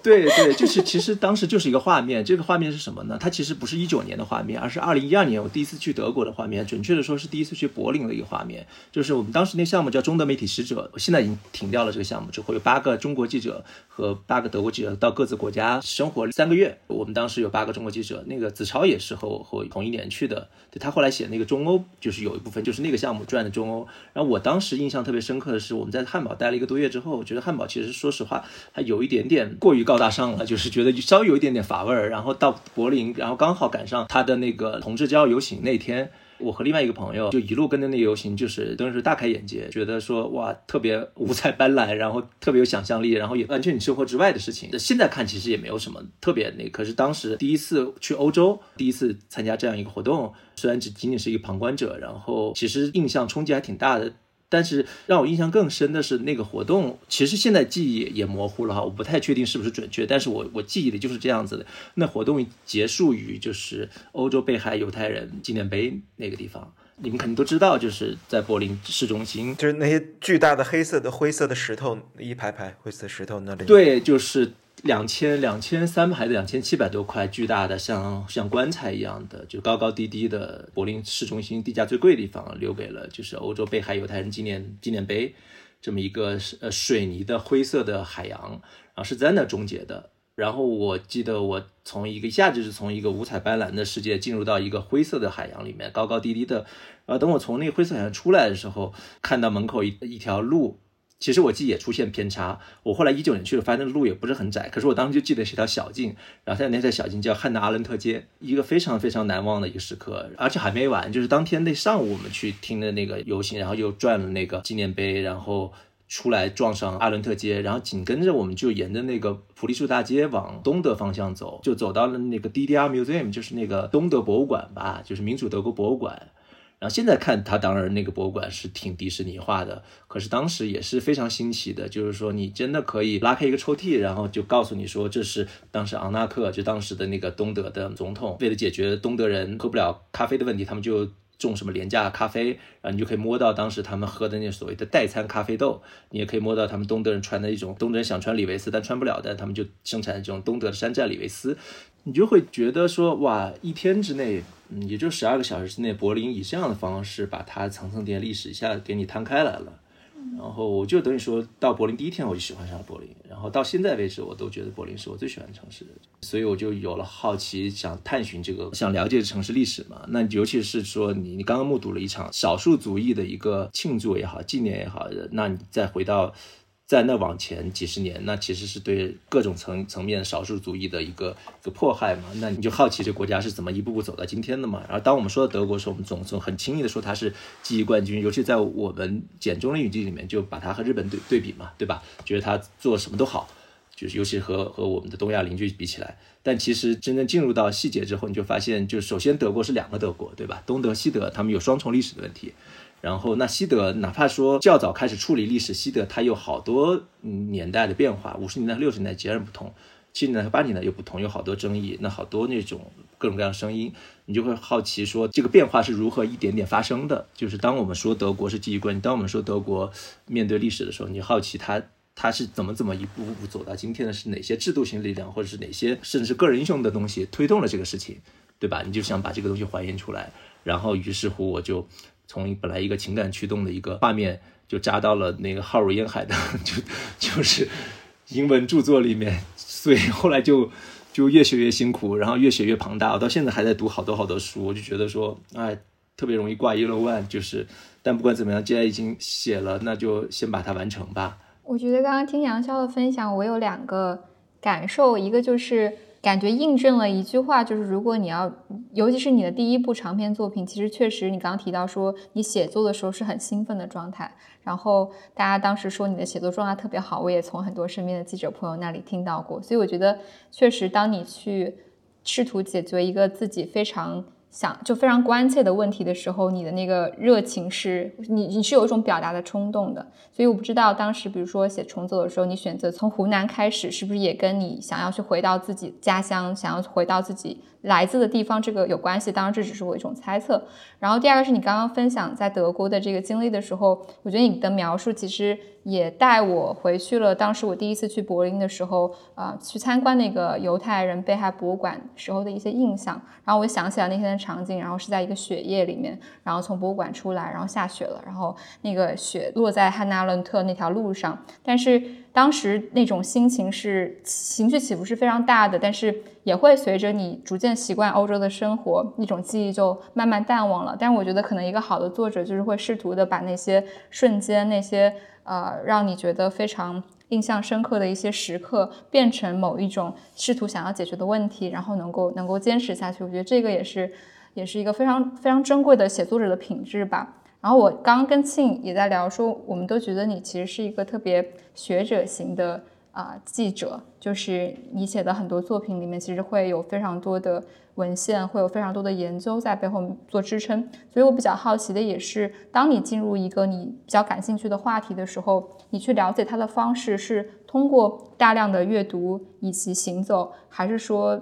对对，就是其实当时就是一个画面，这个画面是什么呢？它其实不是一九年的画面，而是二零一二年我第一次去德国的画面。准确的说，是第一次去柏林的一个画面。就是我们当时那项目叫中德媒体使者，我现在已经停掉了这个项目，之后有八个中国记者和八个德国记者到各自国家生活三个月。我们当时有八个中国记者，那个子超也是和我和同一年去的。对他后来写那个中欧，就是有一部分就是那个项目赚的中欧。然后我当时印象特别深刻的是，我们在汉堡待了一个多月之后，我觉得汉堡其实说实话，它有一点点过于高。高大上了，就是觉得稍微有一点点乏味儿。然后到柏林，然后刚好赶上他的那个同志骄傲游行那天，我和另外一个朋友就一路跟着那个游行，就是都是大开眼界，觉得说哇，特别五彩斑斓，然后特别有想象力，然后也完全你生活之外的事情。现在看其实也没有什么特别那，可是当时第一次去欧洲，第一次参加这样一个活动，虽然只仅仅是一个旁观者，然后其实印象冲击还挺大的。但是让我印象更深的是那个活动，其实现在记忆也模糊了哈，我不太确定是不是准确，但是我我记忆里就是这样子的。那活动结束于就是欧洲被害犹太人纪念碑那个地方，你们肯定都知道，就是在柏林市中心，就是那些巨大的黑色的灰色的石头一排排灰色石头那里。对，就是。两千两千三百还是两千七百多块巨大的像像棺材一样的，就高高低低的柏林市中心地价最贵的地方，留给了就是欧洲被害犹太人纪念纪念碑，这么一个呃水泥的灰色的海洋，然后是在那终结的。然后我记得我从一个一下就是从一个五彩斑斓的世界进入到一个灰色的海洋里面，高高低低的。然后等我从那个灰色海洋出来的时候，看到门口一一条路。其实我记忆也出现偏差。我后来一九年去了，发现那个路也不是很窄。可是我当时就记得是条小径，然后在那条小径叫汉娜阿伦特街，一个非常非常难忘的一个时刻。而且还没完，就是当天那上午我们去听的那个游行，然后又转了那个纪念碑，然后出来撞上阿伦特街，然后紧跟着我们就沿着那个普利树大街往东德方向走，就走到了那个 DDR Museum，就是那个东德博物馆吧，就是民主德国博物馆。然后现在看它，当然那个博物馆是挺迪士尼化的，可是当时也是非常新奇的。就是说，你真的可以拉开一个抽屉，然后就告诉你说，这是当时昂纳克，就当时的那个东德的总统，为了解决东德人喝不了咖啡的问题，他们就种什么廉价咖啡，然后你就可以摸到当时他们喝的那所谓的代餐咖啡豆，你也可以摸到他们东德人穿的一种东德人想穿李维斯但穿不了的，他们就生产这种东德的山寨李维斯，你就会觉得说，哇，一天之内。嗯，也就十二个小时之内，柏林以这样的方式把它层层叠历史一下给你摊开来了。然后我就等于说到柏林第一天我就喜欢上了柏林，然后到现在为止我都觉得柏林是我最喜欢的城市，所以我就有了好奇，想探寻这个，想了解城市历史嘛。那尤其是说你你刚刚目睹了一场少数族裔的一个庆祝也好，纪念也好，那你再回到。在那往前几十年，那其实是对各种层层面少数族裔的一个一个迫害嘛。那你就好奇这国家是怎么一步步走到今天的嘛。然后当我们说到德国时，候，我们总总很轻易的说它是记忆冠军，尤其在我们简中的语境里面，就把它和日本对对比嘛，对吧？觉得它做什么都好，就是尤其和和我们的东亚邻居比起来。但其实真正进入到细节之后，你就发现，就首先德国是两个德国，对吧？东德西德，他们有双重历史的问题。然后，那西德哪怕说较早开始处理历史，西德它有好多年代的变化，五十年代、六十年代截然不同，七十年代八十年代又不同，有好多争议，那好多那种各种各样的声音，你就会好奇说这个变化是如何一点点发生的。就是当我们说德国是记忆冠军，当我们说德国面对历史的时候，你好奇它它是怎么怎么一步步走到今天的，是哪些制度性力量，或者是哪些甚至是个人英雄的东西推动了这个事情，对吧？你就想把这个东西还原出来，然后于是乎我就。从本来一个情感驱动的一个画面，就扎到了那个浩如烟海的，<laughs> 就就是英文著作里面，所以后来就就越学越辛苦，然后越学越庞大。我到现在还在读好多好多书，我就觉得说，哎，特别容易挂一漏万。就是，但不管怎么样，既然已经写了，那就先把它完成吧。我觉得刚刚听杨潇的分享，我有两个感受，一个就是。感觉印证了一句话，就是如果你要，尤其是你的第一部长篇作品，其实确实你刚刚提到说你写作的时候是很兴奋的状态，然后大家当时说你的写作状态特别好，我也从很多身边的记者朋友那里听到过，所以我觉得确实，当你去试图解决一个自己非常。想就非常关切的问题的时候，你的那个热情是你你是有一种表达的冲动的，所以我不知道当时比如说写重走的时候，你选择从湖南开始，是不是也跟你想要去回到自己家乡，想要回到自己。来自的地方这个有关系，当然这只是我一种猜测。然后第二个是你刚刚分享在德国的这个经历的时候，我觉得你的描述其实也带我回去了当时我第一次去柏林的时候，啊，去参观那个犹太人被害博物馆时候的一些印象。然后我想起来那天的场景，然后是在一个雪夜里面，然后从博物馆出来，然后下雪了，然后那个雪落在汉纳伦特那条路上，但是。当时那种心情是情绪起伏是非常大的，但是也会随着你逐渐习惯欧洲的生活，那种记忆就慢慢淡忘了。但是我觉得可能一个好的作者就是会试图的把那些瞬间、那些呃让你觉得非常印象深刻的一些时刻，变成某一种试图想要解决的问题，然后能够能够坚持下去。我觉得这个也是也是一个非常非常珍贵的写作者的品质吧。然后我刚刚跟庆也在聊，说我们都觉得你其实是一个特别学者型的啊记者，就是你写的很多作品里面，其实会有非常多的文献，会有非常多的研究在背后做支撑。所以我比较好奇的也是，当你进入一个你比较感兴趣的话题的时候，你去了解它的方式是通过大量的阅读以及行走，还是说，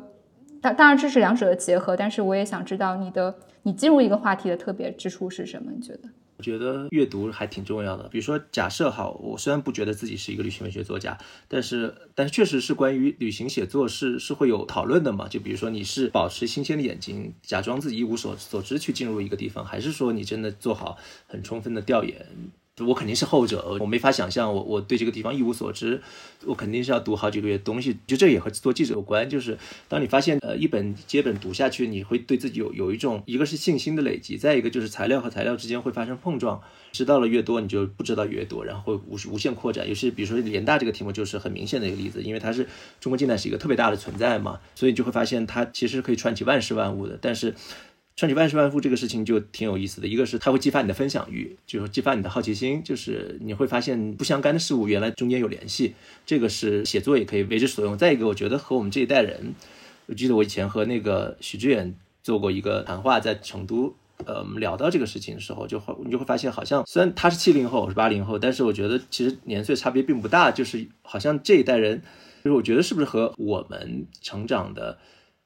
当当然这是两者的结合？但是我也想知道你的。你进入一个话题的特别之处是什么？你觉得？我觉得阅读还挺重要的。比如说，假设哈，我虽然不觉得自己是一个旅行文学作家，但是，但是确实是关于旅行写作是是会有讨论的嘛？就比如说，你是保持新鲜的眼睛，假装自己一无所所知去进入一个地方，还是说你真的做好很充分的调研？我肯定是后者，我没法想象我我对这个地方一无所知，我肯定是要读好几个月东西。就这也和做记者有关，就是当你发现呃一本接本读下去，你会对自己有有一种一个是信心的累积，再一个就是材料和材料之间会发生碰撞，知道了越多，你就不知道越多，然后会无无限扩展。尤其比如说联大这个题目就是很明显的一个例子，因为它是中国近代是一个特别大的存在嘛，所以你就会发现它其实可以串起万事万物的，但是。串起万事万物这个事情就挺有意思的，一个是它会激发你的分享欲，就是激发你的好奇心，就是你会发现不相干的事物原来中间有联系，这个是写作也可以为之所用。再一个，我觉得和我们这一代人，我记得我以前和那个许知远做过一个谈话，在成都，呃，聊到这个事情的时候，就会你就会发现，好像虽然他是七零后，我是八零后，但是我觉得其实年岁差别并不大，就是好像这一代人，就是我觉得是不是和我们成长的。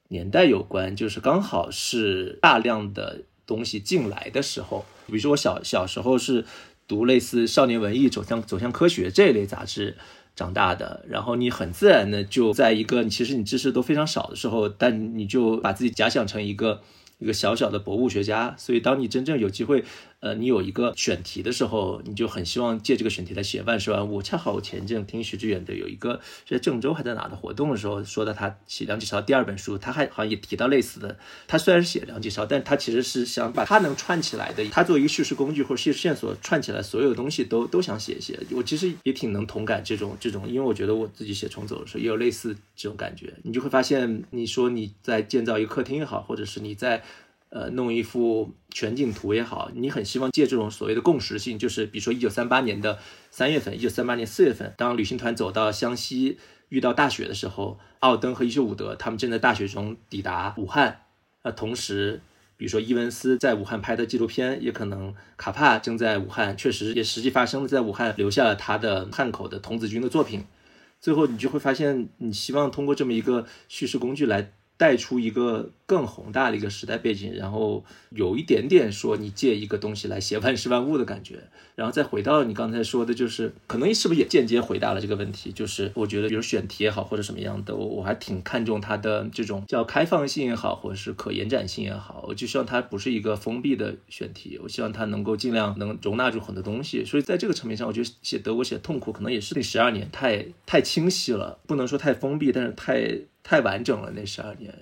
年代有关，就是刚好是大量的东西进来的时候。比如说我小小时候是读类似少年文艺、走向走向科学这一类杂志长大的，然后你很自然的就在一个其实你知识都非常少的时候，但你就把自己假想成一个一个小小的博物学家。所以当你真正有机会。呃，你有一个选题的时候，你就很希望借这个选题来写万事万物。恰好我前阵听许志远的有一个在郑州还在哪的活动的时候，说到他写梁启超第二本书，他还好像也提到类似的。他虽然是写梁启超，但他其实是想把他能串起来的，他作为一个叙事工具或者叙事线索串起来所有东西都都想写一写。我其实也挺能同感这种这种，因为我觉得我自己写重走的时候也有类似这种感觉。你就会发现，你说你在建造一个客厅也好，或者是你在。呃，弄一幅全景图也好，你很希望借这种所谓的共识性，就是比如说一九三八年的三月份，一九三八年四月份，当旅行团走到湘西遇到大雪的时候，奥登和伊修伍德他们正在大雪中抵达武汉。呃，同时，比如说伊文斯在武汉拍的纪录片，也可能卡帕正在武汉，确实也实际发生了，在武汉留下了他的汉口的童子军的作品。最后，你就会发现，你希望通过这么一个叙事工具来。带出一个更宏大的一个时代背景，然后有一点点说你借一个东西来写万事万物的感觉，然后再回到你刚才说的，就是可能是不是也间接回答了这个问题？就是我觉得，比如选题也好，或者什么样的，我我还挺看重它的这种叫开放性也好，或者是可延展性也好，我就希望它不是一个封闭的选题，我希望它能够尽量能容纳住很多东西。所以在这个层面上，我觉得写德国写痛苦，可能也是那十二年太太清晰了，不能说太封闭，但是太。太完整了，那十二年。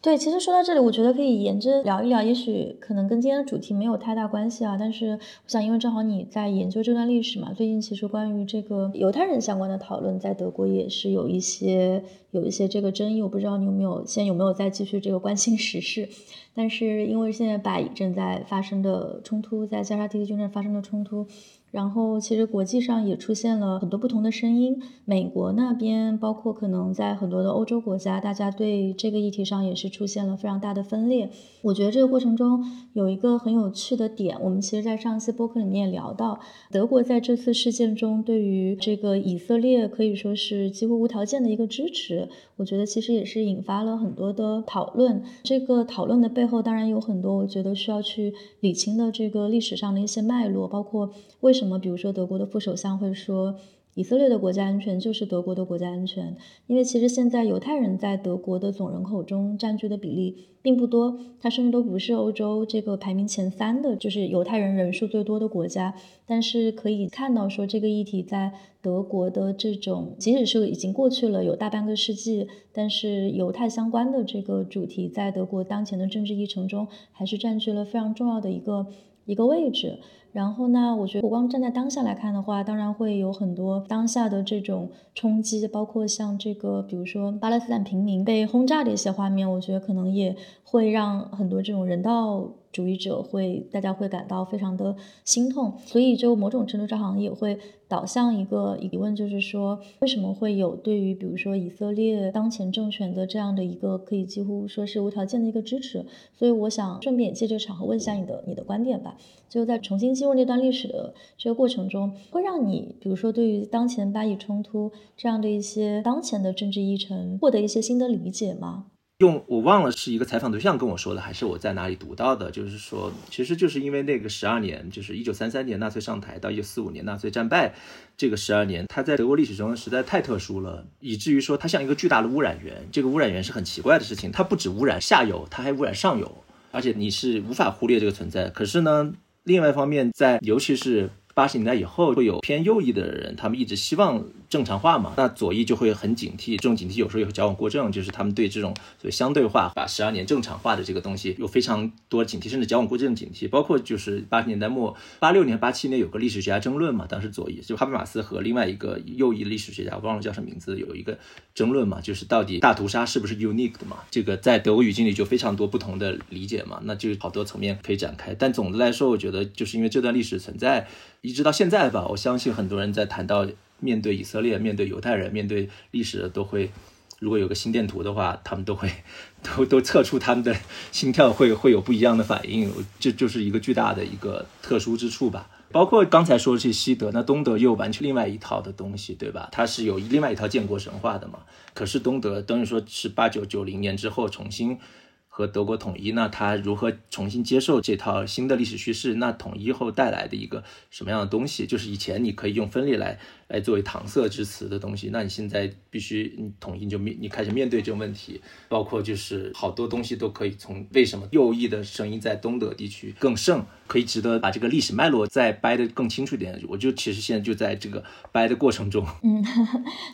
对，其实说到这里，我觉得可以沿着聊一聊，也许可能跟今天的主题没有太大关系啊。但是我想，因为正好你在研究这段历史嘛，最近其实关于这个犹太人相关的讨论，在德国也是有一些有一些这个争议。我不知道你有没有现在有没有再继续这个关心时事？但是因为现在巴以正在发生的冲突，在加沙地区军事发生的冲突。然后，其实国际上也出现了很多不同的声音。美国那边，包括可能在很多的欧洲国家，大家对这个议题上也是出现了非常大的分裂。我觉得这个过程中有一个很有趣的点，我们其实在上一次播客里面也聊到，德国在这次事件中对于这个以色列可以说是几乎无条件的一个支持。我觉得其实也是引发了很多的讨论。这个讨论的背后，当然有很多我觉得需要去理清的这个历史上的一些脉络，包括为什。什么？比如说，德国的副首相会说，以色列的国家安全就是德国的国家安全，因为其实现在犹太人在德国的总人口中占据的比例并不多，它甚至都不是欧洲这个排名前三的，就是犹太人人数最多的国家。但是可以看到，说这个议题在德国的这种，即使是已经过去了有大半个世纪，但是犹太相关的这个主题在德国当前的政治议程中，还是占据了非常重要的一个一个位置。然后呢，我觉得，我光站在当下来看的话，当然会有很多当下的这种冲击，包括像这个，比如说巴勒斯坦平民被轰炸的一些画面，我觉得可能也会让很多这种人道主义者会，大家会感到非常的心痛。所以，就某种程度上，好像也会导向一个疑问，就是说，为什么会有对于比如说以色列当前政权的这样的一个可以几乎说是无条件的一个支持？所以，我想顺便借这个场合问一下你的你的观点吧。就在重新。进入那段历史的这个过程中，会让你，比如说对于当前巴以冲突这样的一些当前的政治议程，获得一些新的理解吗？用我忘了是一个采访对象跟我说的，还是我在哪里读到的？就是说，其实就是因为那个十二年，就是一九三三年纳粹上台到一九四五年纳粹战败，这个十二年，它在德国历史中实在太特殊了，以至于说它像一个巨大的污染源。这个污染源是很奇怪的事情，它不止污染下游，它还污染上游，而且你是无法忽略这个存在。可是呢？另外一方面，在尤其是。八十年代以后会有偏右翼的人，他们一直希望正常化嘛，那左翼就会很警惕，这种警惕有时候也会矫枉过正，就是他们对这种所谓相对化把十二年正常化的这个东西有非常多警惕，甚至矫枉过正警惕。包括就是八十年代末八六年、八七年有个历史学家争论嘛，当时左翼就哈贝马斯和另外一个右翼历史学家，我忘了叫什么名字，有一个争论嘛，就是到底大屠杀是不是 unique 的嘛？这个在德国语境里就非常多不同的理解嘛，那就好多层面可以展开。但总的来说，我觉得就是因为这段历史存在。一直到现在吧，我相信很多人在谈到面对以色列、面对犹太人、面对历史，都会，如果有个心电图的话，他们都会都都测出他们的心跳会会有不一样的反应，这就是一个巨大的一个特殊之处吧。包括刚才说的西德，那东德又完全另外一套的东西，对吧？它是有另外一套建国神话的嘛。可是东德等于说是八九九零年之后重新。和德国统一，那他如何重新接受这套新的历史叙事？那统一后带来的一个什么样的东西？就是以前你可以用分裂来来作为搪塞之词的东西，那你现在必须你统一就面你开始面对这个问题，包括就是好多东西都可以从为什么右翼的声音在东德地区更盛，可以值得把这个历史脉络再掰得更清楚一点。我就其实现在就在这个掰的过程中。<laughs> 嗯，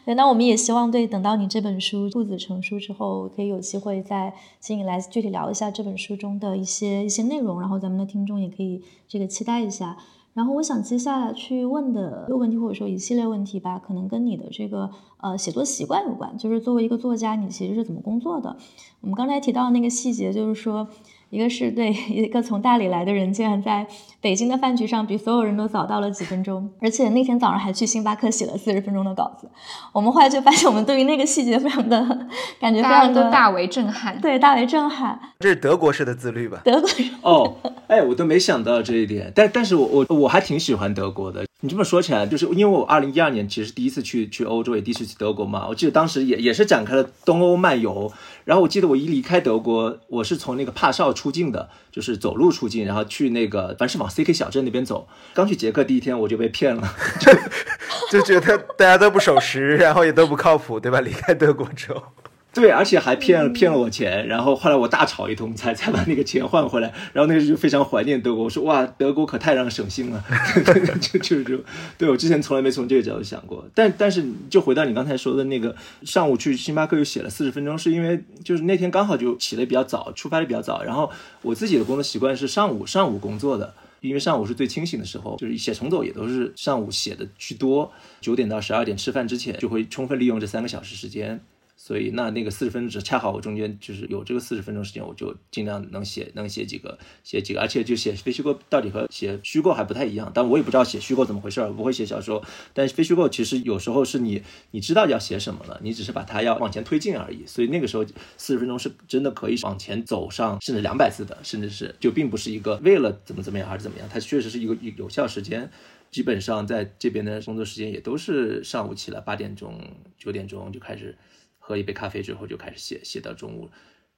对，那我们也希望对等到你这本书兔子成书之后，可以有机会再请你来具体聊一下这本书中的一些一些内容，然后咱们的听众也可以这个期待一下。然后我想接下来去问的一个问题，或者说一系列问题吧，可能跟你的这个呃写作习惯有关。就是作为一个作家，你其实是怎么工作的？我们刚才提到那个细节，就是说。一个是对一个从大理来的人，竟然在北京的饭局上比所有人都早到了几分钟，而且那天早上还去星巴克写了四十分钟的稿子。我们后来就发现，我们对于那个细节非常的感觉非常的大为震撼，对，大为震撼。这是德国式的自律吧？德国哦，哎，我都没想到这一点，但但是我我我还挺喜欢德国的。你这么说起来，就是因为我二零一二年其实第一次去去欧洲，也第一次去德国嘛。我记得当时也也是展开了东欧漫游。然后我记得我一离开德国，我是从那个帕绍出境的，就是走路出境，然后去那个凡是往 CK 小镇那边走。刚去捷克第一天我就被骗了，就 <laughs> 就觉得大家都不守时，<laughs> 然后也都不靠谱，对吧？离开德国之后。对，而且还骗了骗了我钱，然后后来我大吵一通，才才把那个钱换回来。然后那时候就非常怀念德国，我说哇，德国可太让人省心了。<laughs> 就就就，对我之前从来没从这个角度想过。但但是就回到你刚才说的那个，上午去星巴克又写了四十分钟，是因为就是那天刚好就起的比较早，出发的比较早。然后我自己的工作习惯是上午上午工作的，因为上午是最清醒的时候，就是写重走也都是上午写的居多。九点到十二点吃饭之前，就会充分利用这三个小时时间。所以那那个四十分钟恰好我中间就是有这个四十分钟时间，我就尽量能写能写几个写几个，而且就写非虚构到底和写虚构还不太一样，但我也不知道写虚构怎么回事儿，不会写小说，但是非虚构其实有时候是你你知道要写什么了，你只是把它要往前推进而已，所以那个时候四十分钟是真的可以往前走上甚至两百字的，甚至是就并不是一个为了怎么怎么样还是怎么样，它确实是一个有效时间，基本上在这边的工作时间也都是上午起来八点钟九点钟就开始。喝一杯咖啡之后就开始写，写到中午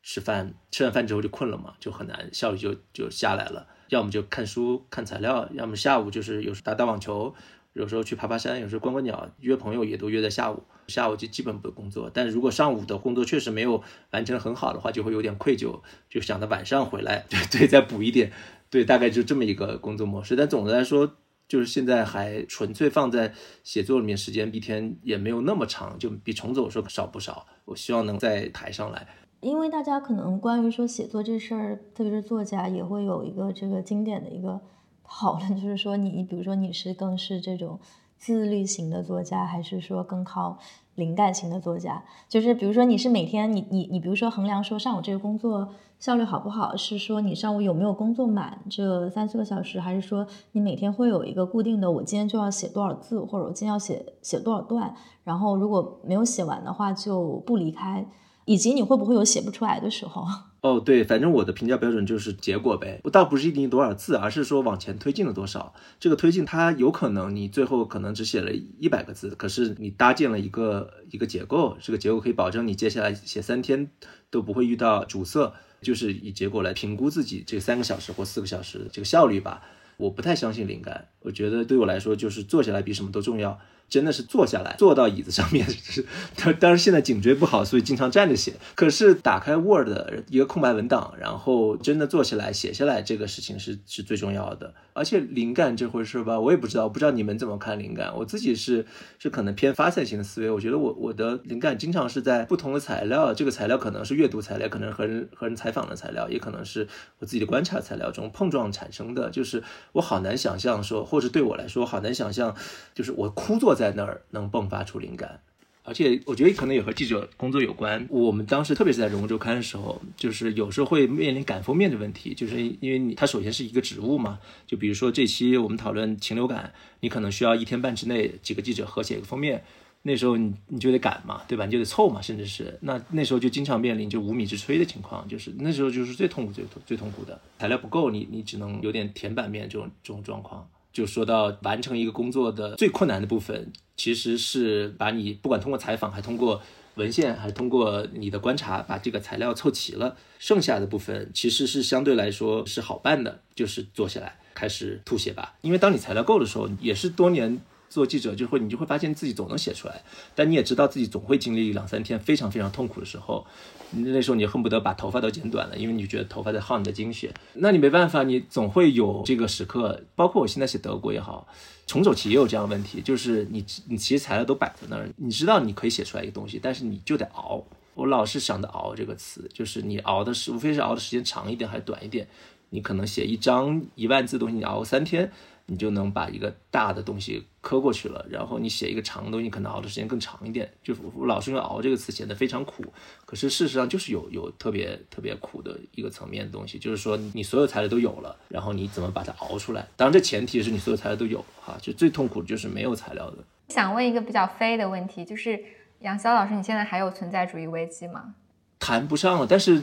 吃饭，吃完饭之后就困了嘛，就很难，效率就就下来了。要么就看书看材料，要么下午就是有时打打网球，有时候去爬爬山，有时候观观鸟，约朋友也都约在下午。下午就基本不工作，但如果上午的工作确实没有完成很好的话，就会有点愧疚，就想着晚上回来，对 <laughs> 对，再补一点，对，大概就这么一个工作模式。但总的来说。就是现在还纯粹放在写作里面，时间一天也没有那么长，就比虫子我说少不少。我希望能在台上来，因为大家可能关于说写作这事儿，特别是作家也会有一个这个经典的一个 <laughs> 讨论，就是说你，比如说你是更是这种自律型的作家，还是说更靠灵感型的作家？就是比如说你是每天你你你，比如说衡量说上午这个工作。效率好不好？是说你上午有没有工作满这三四个小时，还是说你每天会有一个固定的，我今天就要写多少字，或者我今天要写写多少段，然后如果没有写完的话就不离开，以及你会不会有写不出来的时候？<laughs> 哦，对，反正我的评价标准就是结果呗，我倒不是一定多少字，而是说往前推进了多少。这个推进它有可能你最后可能只写了一百个字，可是你搭建了一个一个结构，这个结构可以保证你接下来写三天都不会遇到阻塞。就是以结果来评估自己这三个小时或四个小时这个效率吧。我不太相信灵感，我觉得对我来说就是坐下来比什么都重要。真的是坐下来，<laughs> 坐到椅子上面 <laughs> 是，当当然现在颈椎不好，所以经常站着写。可是打开 Word 一个空白文档，然后真的坐下来写下来，这个事情是是最重要的。而且灵感这回事吧，我也不知道，不知道你们怎么看灵感。我自己是是可能偏发散型的思维，我觉得我我的灵感经常是在不同的材料，这个材料可能是阅读材料，可能和人和人采访的材料，也可能是我自己的观察材料中碰撞产生的。就是我好难想象说，或者对我来说好难想象，就是我枯坐。在那儿能迸发出灵感，而且我觉得可能也和记者工作有关。我们当时特别是在《人物周刊》的时候，就是有时候会面临赶封面的问题，就是因为你它首先是一个职务嘛，就比如说这期我们讨论禽流感，你可能需要一天半之内几个记者合写一个封面，那时候你你就得赶嘛，对吧？你就得凑嘛，甚至是那那时候就经常面临就无米之炊的情况，就是那时候就是最痛苦、最最痛苦的材料不够，你你只能有点填版面这种这种状况。就说到完成一个工作的最困难的部分，其实是把你不管通过采访，还通过文献，还是通过你的观察，把这个材料凑齐了。剩下的部分其实是相对来说是好办的，就是坐下来开始吐血吧。因为当你材料够的时候，也是多年做记者，就会你就会发现自己总能写出来，但你也知道自己总会经历两三天非常非常痛苦的时候，那时候你恨不得把头发都剪短了，因为你觉得头发在耗你的精血。那你没办法，你总会有这个时刻。包括我现在写德国也好，重走棋也有这样的问题，就是你你其实材料都摆在那儿，你知道你可以写出来一个东西，但是你就得熬。我老是想着熬这个词，就是你熬的是无非是熬的时间长一点还是短一点。你可能写一张一万字东西，你熬三天，你就能把一个大的东西磕过去了。然后你写一个长的东西，可能熬的时间更长一点。就我老是用“熬”这个词，显得非常苦。可是事实上就是有有特别特别苦的一个层面的东西，就是说你所有材料都有了，然后你怎么把它熬出来？当然这前提是你所有材料都有哈。就最痛苦的就是没有材料的。想问一个比较飞的问题，就是杨潇老师，你现在还有存在主义危机吗？谈不上了，但是。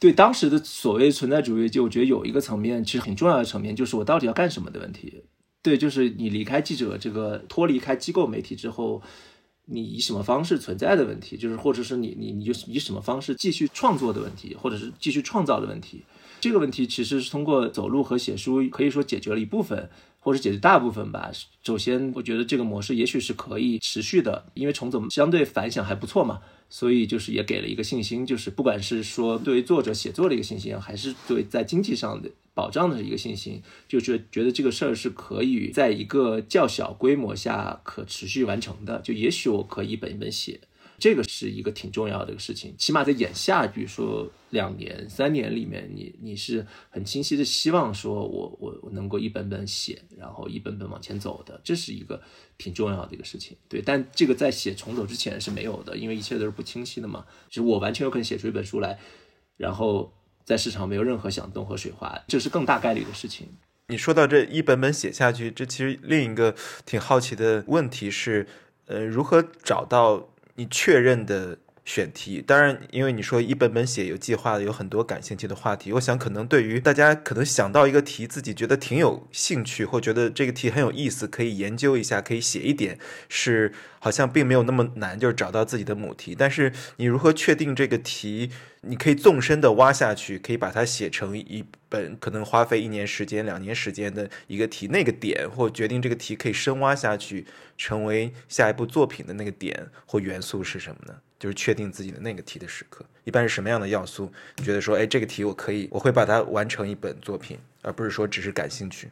对当时的所谓存在主义，就我觉得有一个层面，其实很重要的层面，就是我到底要干什么的问题。对，就是你离开记者这个脱离开机构媒体之后，你以什么方式存在的问题，就是或者是你你你就以什么方式继续创作的问题，或者是继续创造的问题。这个问题其实是通过走路和写书可以说解决了一部分，或者解决大部分吧。首先，我觉得这个模式也许是可以持续的，因为重走相对反响还不错嘛。所以就是也给了一个信心，就是不管是说对于作者写作的一个信心，还是对在经济上的保障的一个信心，就觉觉得这个事儿是可以在一个较小规模下可持续完成的。就也许我可以一本一本写。这个是一个挺重要的事情，起码在眼下，比如说两年、三年里面，你你是很清晰的希望说，我我我能够一本本写，然后一本本往前走的，这是一个挺重要的一个事情。对，但这个在写重走之前是没有的，因为一切都是不清晰的嘛。就我完全有可能写出一本书来，然后在市场没有任何响动和水花，这是更大概率的事情。你说到这一本本写下去，这其实另一个挺好奇的问题是，呃，如何找到？你确认的选题，当然，因为你说一本本写有计划的，有很多感兴趣的话题。我想，可能对于大家可能想到一个题，自己觉得挺有兴趣，或觉得这个题很有意思，可以研究一下，可以写一点，是好像并没有那么难，就是找到自己的母题。但是你如何确定这个题？你可以纵深的挖下去，可以把它写成一本可能花费一年时间、两年时间的一个题。那个点或决定这个题可以深挖下去，成为下一部作品的那个点或元素是什么呢？就是确定自己的那个题的时刻，一般是什么样的要素？觉得说，哎，这个题我可以，我会把它完成一本作品，而不是说只是感兴趣。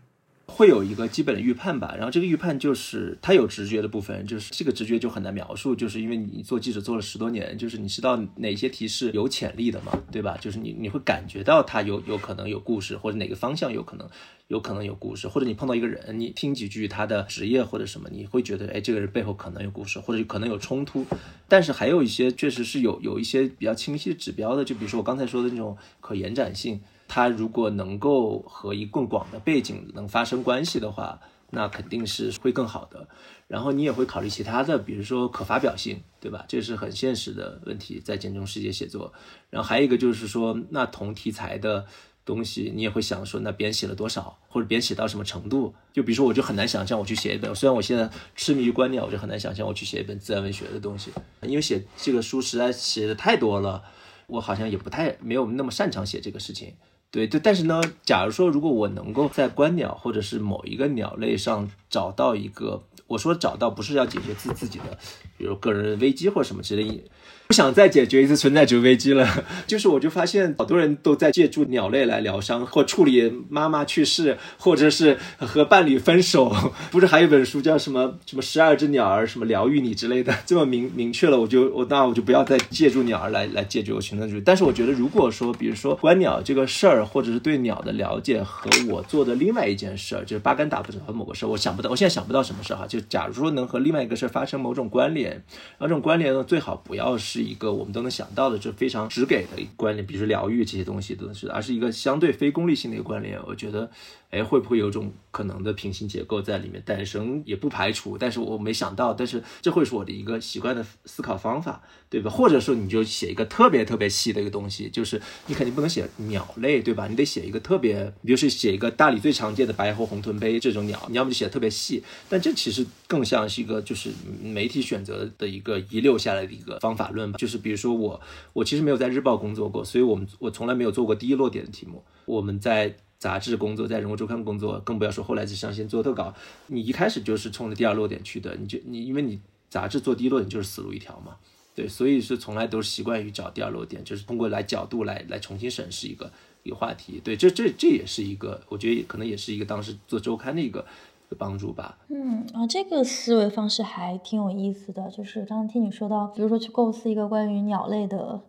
会有一个基本的预判吧，然后这个预判就是它有直觉的部分，就是这个直觉就很难描述，就是因为你做记者做了十多年，就是你知道哪些题是有潜力的嘛，对吧？就是你你会感觉到它有有可能有故事，或者哪个方向有可能有可能有故事，或者你碰到一个人，你听几句他的职业或者什么，你会觉得哎，这个人背后可能有故事，或者可能有冲突。但是还有一些确实是有有一些比较清晰的指标的，就比如说我刚才说的那种可延展性。它如果能够和一更广的背景能发生关系的话，那肯定是会更好的。然后你也会考虑其他的，比如说可发表性，对吧？这是很现实的问题，在简中世界写作。然后还有一个就是说，那同题材的东西，你也会想说，那别人写了多少，或者别人写到什么程度？就比如说，我就很难想象我去写一本，虽然我现在痴迷于观鸟，我就很难想象我去写一本自然文学的东西，因为写这个书实在写的太多了，我好像也不太没有那么擅长写这个事情。对对，但是呢，假如说如果我能够在观鸟或者是某一个鸟类上找到一个，我说找到不是要解决自自己的，比如个人危机或什么之类。不想再解决一次存在主义危机了，<laughs> 就是我就发现好多人都在借助鸟类来疗伤，或处理妈妈去世，或者是和伴侣分手。<laughs> 不是还有一本书叫什么什么十二只鸟儿什么疗愈你之类的，这么明明确了，我就我那我就不要再借助鸟儿来来解决我存在主义。但是我觉得，如果说比如说观鸟这个事儿，或者是对鸟的了解和我做的另外一件事儿，就是八竿打不着的某个事儿，我想不到，我现在想不到什么事儿哈。就假如说能和另外一个事儿发生某种关联，然后这种关联呢，最好不要是。是一个我们都能想到的，就非常直给的关联，比如说疗愈这些东西都是，而是一个相对非功利性的一个关联。我觉得。哎，会不会有种可能的平行结构在里面诞生？也不排除，但是我没想到。但是这会是我的一个习惯的思考方法，对吧？或者说，你就写一个特别特别细的一个东西，就是你肯定不能写鸟类，对吧？你得写一个特别，比如说写一个大理最常见的白喉红臀杯这种鸟，你要么就写的特别细。但这其实更像是一个就是媒体选择的一个遗留下来的一个方法论吧。就是比如说我，我其实没有在日报工作过，所以我们我从来没有做过第一落点的题目。我们在杂志工作，在人物周刊工作，更不要说后来就像先做特稿，你一开始就是冲着第二落点去的，你就你因为你杂志做第一落点就是死路一条嘛，对，所以是从来都是习惯于找第二落点，就是通过来角度来来重新审视一个一个话题，对，这这这也是一个，我觉得可能也是一个当时做周刊的一个。的帮助吧。嗯啊，这个思维方式还挺有意思的。就是刚刚听你说到，比如说去构思一个关于鸟类的，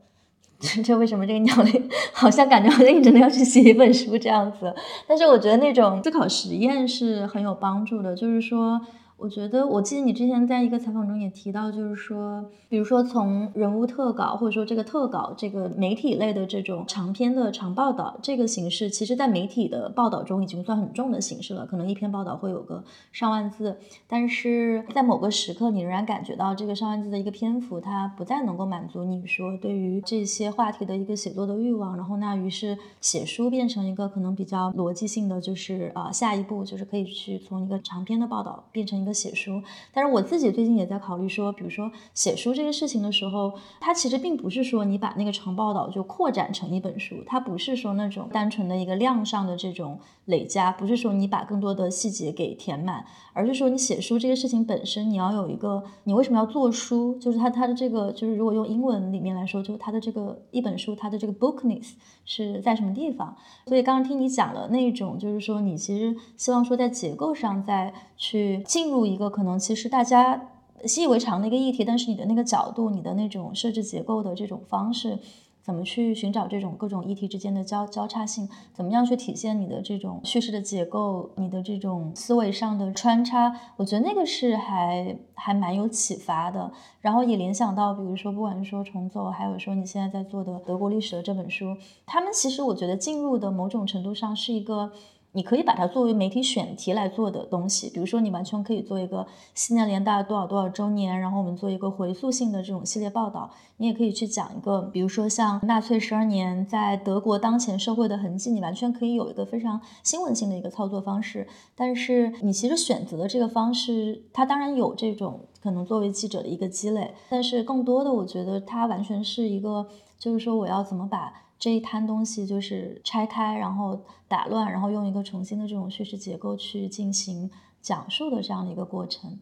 <laughs> 这为什么这个鸟类好像感觉好像你真的要去写一本书这样子？但是我觉得那种思考实验是很有帮助的。就是说，我觉得我记得你之前在一个采访中也提到，就是说。比如说，从人物特稿，或者说这个特稿，这个媒体类的这种长篇的长报道，这个形式，其实在媒体的报道中已经算很重的形式了。可能一篇报道会有个上万字，但是在某个时刻，你仍然感觉到这个上万字的一个篇幅，它不再能够满足你说对于这些话题的一个写作的欲望。然后，那于是写书变成一个可能比较逻辑性的，就是啊，下一步就是可以去从一个长篇的报道变成一个写书。但是我自己最近也在考虑说，比如说写书。这个事情的时候，它其实并不是说你把那个长报道就扩展成一本书，它不是说那种单纯的一个量上的这种累加，不是说你把更多的细节给填满，而是说你写书这个事情本身，你要有一个你为什么要做书，就是它它的这个就是如果用英文里面来说，就它的这个一本书它的这个 bookness 是在什么地方？所以刚刚听你讲了那种，就是说你其实希望说在结构上再去进入一个可能其实大家。习以为常的一个议题，但是你的那个角度，你的那种设置结构的这种方式，怎么去寻找这种各种议题之间的交交叉性？怎么样去体现你的这种叙事的结构？你的这种思维上的穿插？我觉得那个是还还蛮有启发的。然后也联想到，比如说，不管是说重走，还有说你现在在做的德国历史的这本书，他们其实我觉得进入的某种程度上是一个。你可以把它作为媒体选题来做的东西，比如说你完全可以做一个西南联大多少多少周年，然后我们做一个回溯性的这种系列报道。你也可以去讲一个，比如说像纳粹十二年在德国当前社会的痕迹，你完全可以有一个非常新闻性的一个操作方式。但是你其实选择的这个方式，它当然有这种可能作为记者的一个积累，但是更多的我觉得它完全是一个，就是说我要怎么把。这一摊东西就是拆开，然后打乱，然后用一个重新的这种叙事结构去进行讲述的这样的一个过程，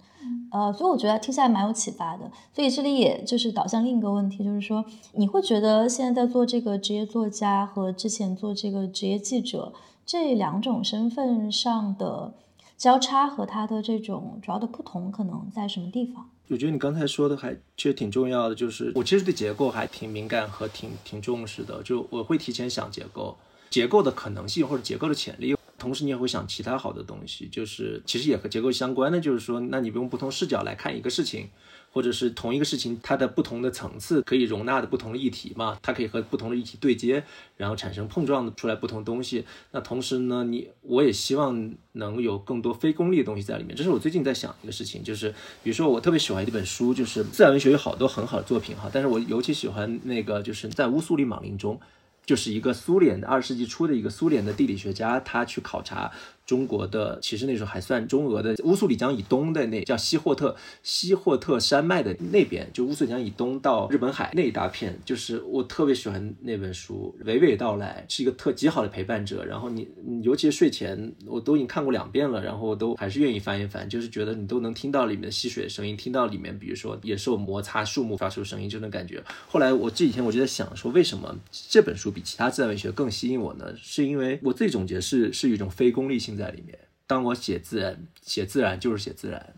呃，所以我觉得听下来蛮有启发的。所以这里也就是导向另一个问题，就是说你会觉得现在在做这个职业作家和之前做这个职业记者这两种身份上的交叉和他的这种主要的不同可能在什么地方？我觉得你刚才说的还其实挺重要的，就是我其实对结构还挺敏感和挺挺重视的，就我会提前想结构、结构的可能性或者结构的潜力，同时你也会想其他好的东西，就是其实也和结构相关的，就是说，那你用不同视角来看一个事情。或者是同一个事情，它的不同的层次可以容纳的不同的议题嘛，它可以和不同的议题对接，然后产生碰撞的出来不同东西。那同时呢，你我也希望能有更多非功利的东西在里面。这是我最近在想一个事情，就是比如说我特别喜欢一本书，就是自然文学有好多很好的作品哈，但是我尤其喜欢那个就是在乌苏里马林中，就是一个苏联的二十世纪初的一个苏联的地理学家，他去考察。中国的其实那时候还算中俄的乌苏里江以东的那叫西霍特西霍特山脉的那边，就乌苏里江以东到日本海那一大片，就是我特别喜欢那本书，娓娓道来，是一个特极好的陪伴者。然后你，尤其是睡前，我都已经看过两遍了，然后我都还是愿意翻一翻，就是觉得你都能听到里面的溪水的声音，听到里面比如说野兽摩擦树木发出的声音，这种感觉。后来我这几天我就在想说，为什么这本书比其他自然文学更吸引我呢？是因为我自己总结是是一种非功利性。在里面，当我写自然，写自然就是写自然，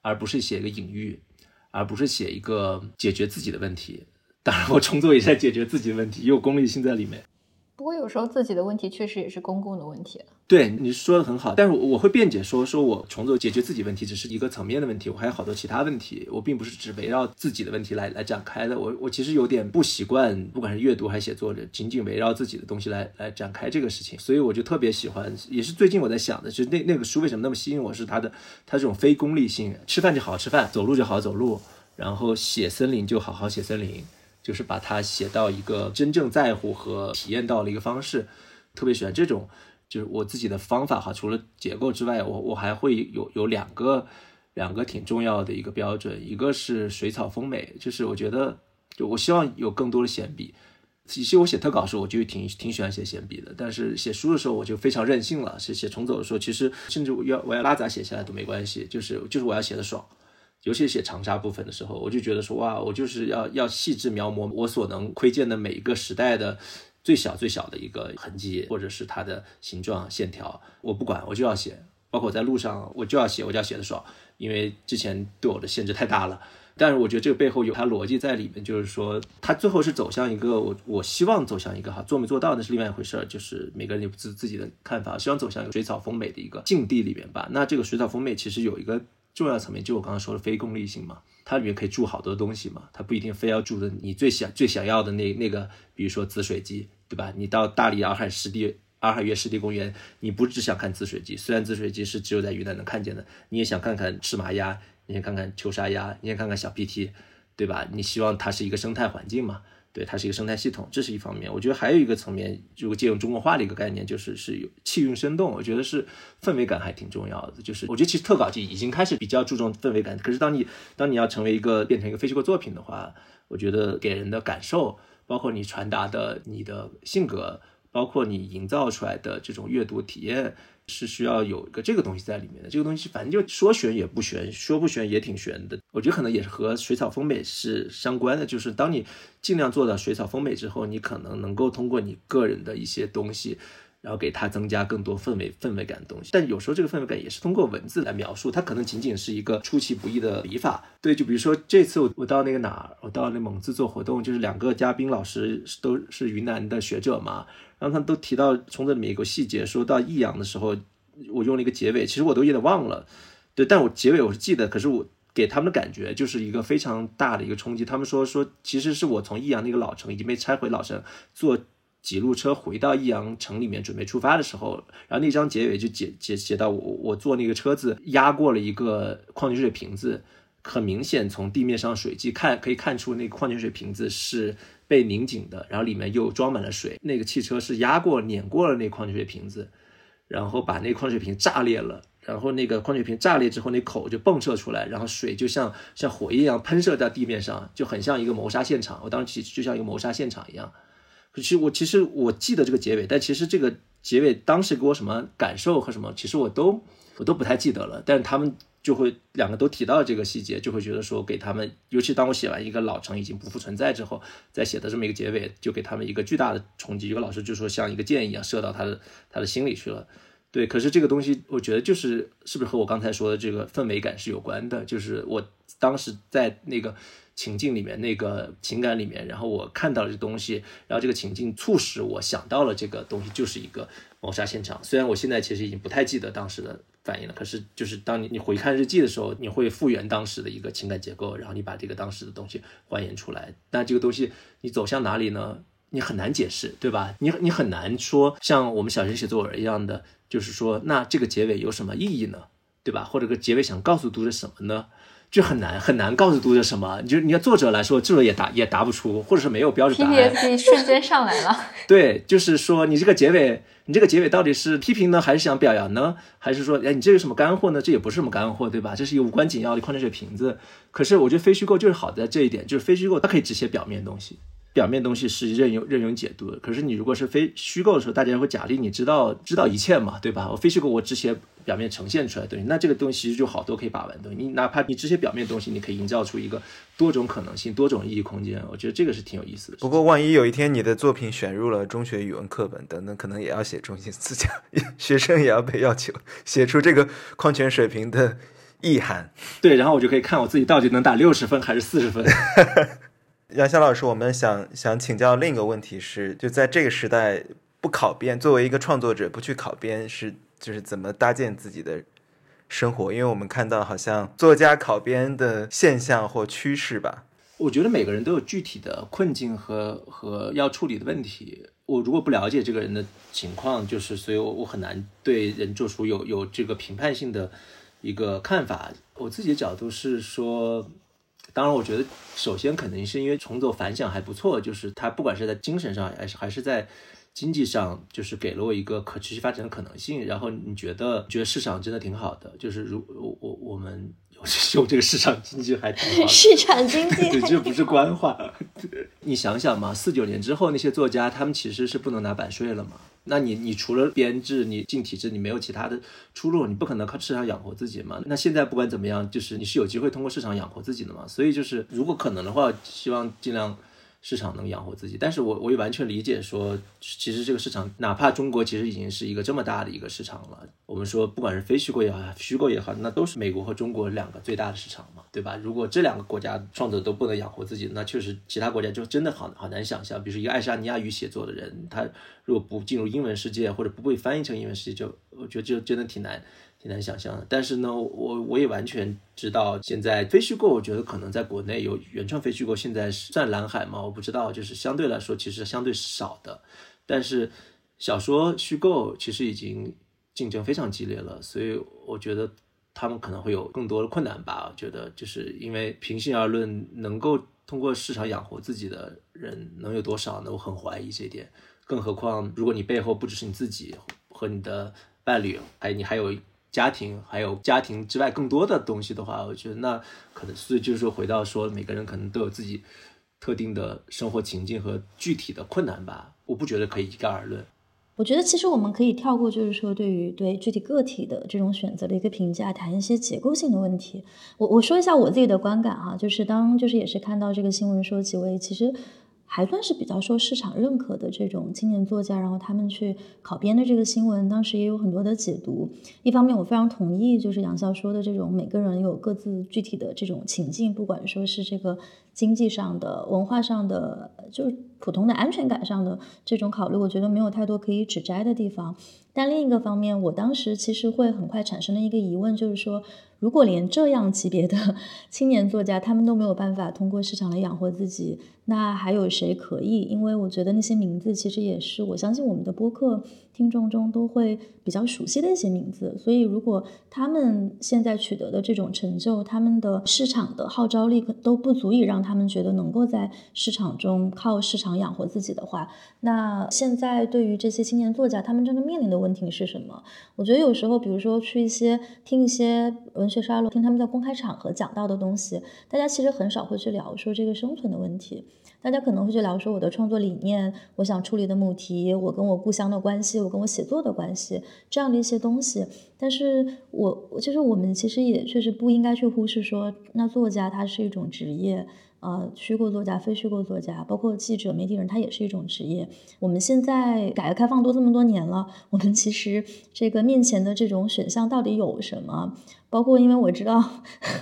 而不是写一个隐喻，而不是写一个解决自己的问题。当然，我重做也在解决自己的问题，也有功利性在里面。不过有时候自己的问题确实也是公共的问题。对，你说的很好，但是我我会辩解说，说我重做解决自己问题只是一个层面的问题，我还有好多其他问题，我并不是只围绕自己的问题来来展开的。我我其实有点不习惯，不管是阅读还是写作者，仅仅围绕自己的东西来来展开这个事情。所以我就特别喜欢，也是最近我在想的，就是那那个书为什么那么吸引我，是它的它这种非功利性，吃饭就好好吃饭，走路就好好走路，然后写森林就好好写森林，就是把它写到一个真正在乎和体验到的一个方式。特别喜欢这种，就是我自己的方法哈。除了结构之外，我我还会有有两个两个挺重要的一个标准，一个是水草丰美，就是我觉得就我希望有更多的闲笔，其实我写特稿的时候，我就挺挺喜欢写闲笔的，但是写书的时候我就非常任性了。写写重走的时候，其实甚至我要我要拉杂写下来都没关系，就是就是我要写的爽。尤其写长沙部分的时候，我就觉得说哇，我就是要要细致描摹我所能窥见的每一个时代的最小最小的一个痕迹，或者是它的形状线条，我不管，我就要写。包括在路上，我就要写，我就要写的爽，因为之前对我的限制太大了。但是我觉得这个背后有它逻辑在里面，就是说它最后是走向一个我我希望走向一个哈做没做到那是另外一回事儿，就是每个人有自自己的看法，希望走向一个水草丰美的一个境地里面吧。那这个水草丰美其实有一个重要层面，就我刚刚说的非功利性嘛，它里面可以住好多东西嘛，它不一定非要住的你最想最想要的那那个，比如说紫水鸡，对吧？你到大理洱海湿地。洱海月湿地公园，你不只想看紫水鸡，虽然紫水鸡是只有在云南能看见的，你也想看看赤麻鸭，你想看看秋沙鸭，你想看看小 PT，对吧？你希望它是一个生态环境嘛？对，它是一个生态系统，这是一方面。我觉得还有一个层面，如果借用中国话的一个概念，就是是有气韵生动，我觉得是氛围感还挺重要的。就是我觉得其实特稿季已经开始比较注重氛围感，可是当你当你要成为一个变成一个非虚构作品的话，我觉得给人的感受，包括你传达的你的性格。包括你营造出来的这种阅读体验，是需要有一个这个东西在里面的。这个东西反正就说玄也不玄，说不玄也挺玄的。我觉得可能也是和水草丰美是相关的。就是当你尽量做到水草丰美之后，你可能能够通过你个人的一些东西。然后给它增加更多氛围氛围感的东西，但有时候这个氛围感也是通过文字来描述，它可能仅仅是一个出其不意的笔法。对，就比如说这次我我到那个哪儿，我到那蒙自做活动，就是两个嘉宾老师都是云南的学者嘛，然后他们都提到从这里面一个细节，说到益阳的时候，我用了一个结尾，其实我都有点忘了，对，但我结尾我是记得，可是我给他们的感觉就是一个非常大的一个冲击。他们说说其实是我从益阳那个老城已经被拆毁老城坐。几路车回到益阳城里面准备出发的时候，然后那张结尾就写写写到我我坐那个车子压过了一个矿泉水瓶子，很明显从地面上水迹看可以看出那个矿泉水瓶子是被拧紧的，然后里面又装满了水。那个汽车是压过碾过了那矿泉水瓶子，然后把那矿泉水瓶炸裂了，然后那个矿泉水瓶炸裂之后那口就迸射出来，然后水就像像火焰一样喷射在地面上，就很像一个谋杀现场。我当时其实就像一个谋杀现场一样。其实我其实我记得这个结尾，但其实这个结尾当时给我什么感受和什么，其实我都我都不太记得了。但是他们就会两个都提到这个细节，就会觉得说给他们，尤其当我写完一个老城已经不复存在之后，再写的这么一个结尾，就给他们一个巨大的冲击。有个老师就说像一个箭一样射到他的他的心里去了。对，可是这个东西我觉得就是是不是和我刚才说的这个氛围感是有关的？就是我当时在那个。情境里面那个情感里面，然后我看到了这东西，然后这个情境促使我想到了这个东西就是一个谋杀现场。虽然我现在其实已经不太记得当时的反应了，可是就是当你你回看日记的时候，你会复原当时的一个情感结构，然后你把这个当时的东西还原出来。那这个东西你走向哪里呢？你很难解释，对吧？你你很难说像我们小学写作文一样的，就是说那这个结尾有什么意义呢？对吧？或者个结尾想告诉读者什么呢？就很难很难告诉读者什么，你就你要作者来说，作者也答也答不出，或者是没有标准答案。PPT 瞬间上来了。<laughs> 对，就是说你这个结尾，你这个结尾到底是批评呢，还是想表扬呢？还是说，哎，你这有什么干货呢？这也不是什么干货，对吧？这是一个无关紧要的矿泉水瓶子。可是我觉得非虚构就是好在这一点，就是非虚构它可以只写表面东西。表面东西是任由任由解读的，可是你如果是非虚构的时候，大家会假定你知道知道一切嘛，对吧？我非虚构，我只写表面呈现出来的东西，那这个东西其实就好多可以把玩的东西。你哪怕你只写表面东西，你可以营造出一个多种可能性、多种意义空间。我觉得这个是挺有意思的。不过，万一有一天你的作品选入了中学语文课本等等，可能也要写中心思想，<laughs> 学生也要被要求写出这个矿泉水瓶的意涵。对，然后我就可以看我自己到底能打六十分还是四十分。<laughs> 杨潇老师，我们想想请教另一个问题是，就在这个时代不考编，作为一个创作者不去考编，是就是怎么搭建自己的生活？因为我们看到好像作家考编的现象或趋势吧。我觉得每个人都有具体的困境和和要处理的问题。我如果不了解这个人的情况，就是所以我我很难对人做出有有这个评判性的一个看法。我自己的角度是说。当然，我觉得首先肯定是因为重走反响还不错，就是它不管是在精神上还是还是在经济上，就是给了我一个可持续发展的可能性。然后你觉得觉得市场真的挺好的，就是如我我我们有有这个市场经济还挺好，市场经济 <laughs> 对，这不是官话。你想想嘛，四九年之后那些作家，他们其实是不能拿版税了嘛？那你你除了编制，你进体制，你没有其他的出路，你不可能靠市场养活自己嘛？那现在不管怎么样，就是你是有机会通过市场养活自己的嘛？所以就是如果可能的话，希望尽量。市场能养活自己，但是我我也完全理解说，其实这个市场，哪怕中国其实已经是一个这么大的一个市场了，我们说不管是非虚构也好，虚构也好，那都是美国和中国两个最大的市场嘛，对吧？如果这两个国家创作都不能养活自己，那确实其他国家就真的好好难想象。比如说一个爱沙尼亚语写作的人，他如果不进入英文世界，或者不被翻译成英文世界，就我觉得就真的挺难。挺难想象的，但是呢，我我也完全知道，现在非虚构，我觉得可能在国内有原创非虚构，现在是算蓝海吗？我不知道，就是相对来说，其实相对少的。但是小说虚构其实已经竞争非常激烈了，所以我觉得他们可能会有更多的困难吧。我觉得就是因为平心而论，能够通过市场养活自己的人能有多少呢？我很怀疑这点。更何况，如果你背后不只是你自己和你的伴侣，哎，你还有。家庭还有家庭之外更多的东西的话，我觉得那可能是就是说回到说每个人可能都有自己特定的生活情境和具体的困难吧，我不觉得可以一概而论。我觉得其实我们可以跳过，就是说对于对具体个体的这种选择的一个评价，谈一些结构性的问题。我我说一下我自己的观感哈，就是当就是也是看到这个新闻说几位其实。还算是比较受市场认可的这种青年作家，然后他们去考编的这个新闻，当时也有很多的解读。一方面，我非常同意，就是杨笑说的这种每个人有各自具体的这种情境，不管说是这个经济上的、文化上的，就是普通的安全感上的这种考虑，我觉得没有太多可以指摘的地方。但另一个方面，我当时其实会很快产生了一个疑问，就是说。如果连这样级别的 <laughs> 青年作家，他们都没有办法通过市场来养活自己，那还有谁可以？因为我觉得那些名字其实也是我相信我们的播客听众中都会比较熟悉的一些名字。所以，如果他们现在取得的这种成就，他们的市场的号召力都不足以让他们觉得能够在市场中靠市场养活自己的话，那现在对于这些青年作家，他们真的面临的问题是什么？我觉得有时候，比如说去一些听一些文。学沙龙听他们在公开场合讲到的东西，大家其实很少会去聊说这个生存的问题。大家可能会去聊说我的创作理念，我想处理的母题，我跟我故乡的关系，我跟我写作的关系这样的一些东西。但是我就是我们其实也确实不应该去忽视说，那作家他是一种职业。呃，虚构作家、非虚构作家，包括记者、媒体人，他也是一种职业。我们现在改革开放都这么多年了，我们其实这个面前的这种选项到底有什么？包括因为我知道，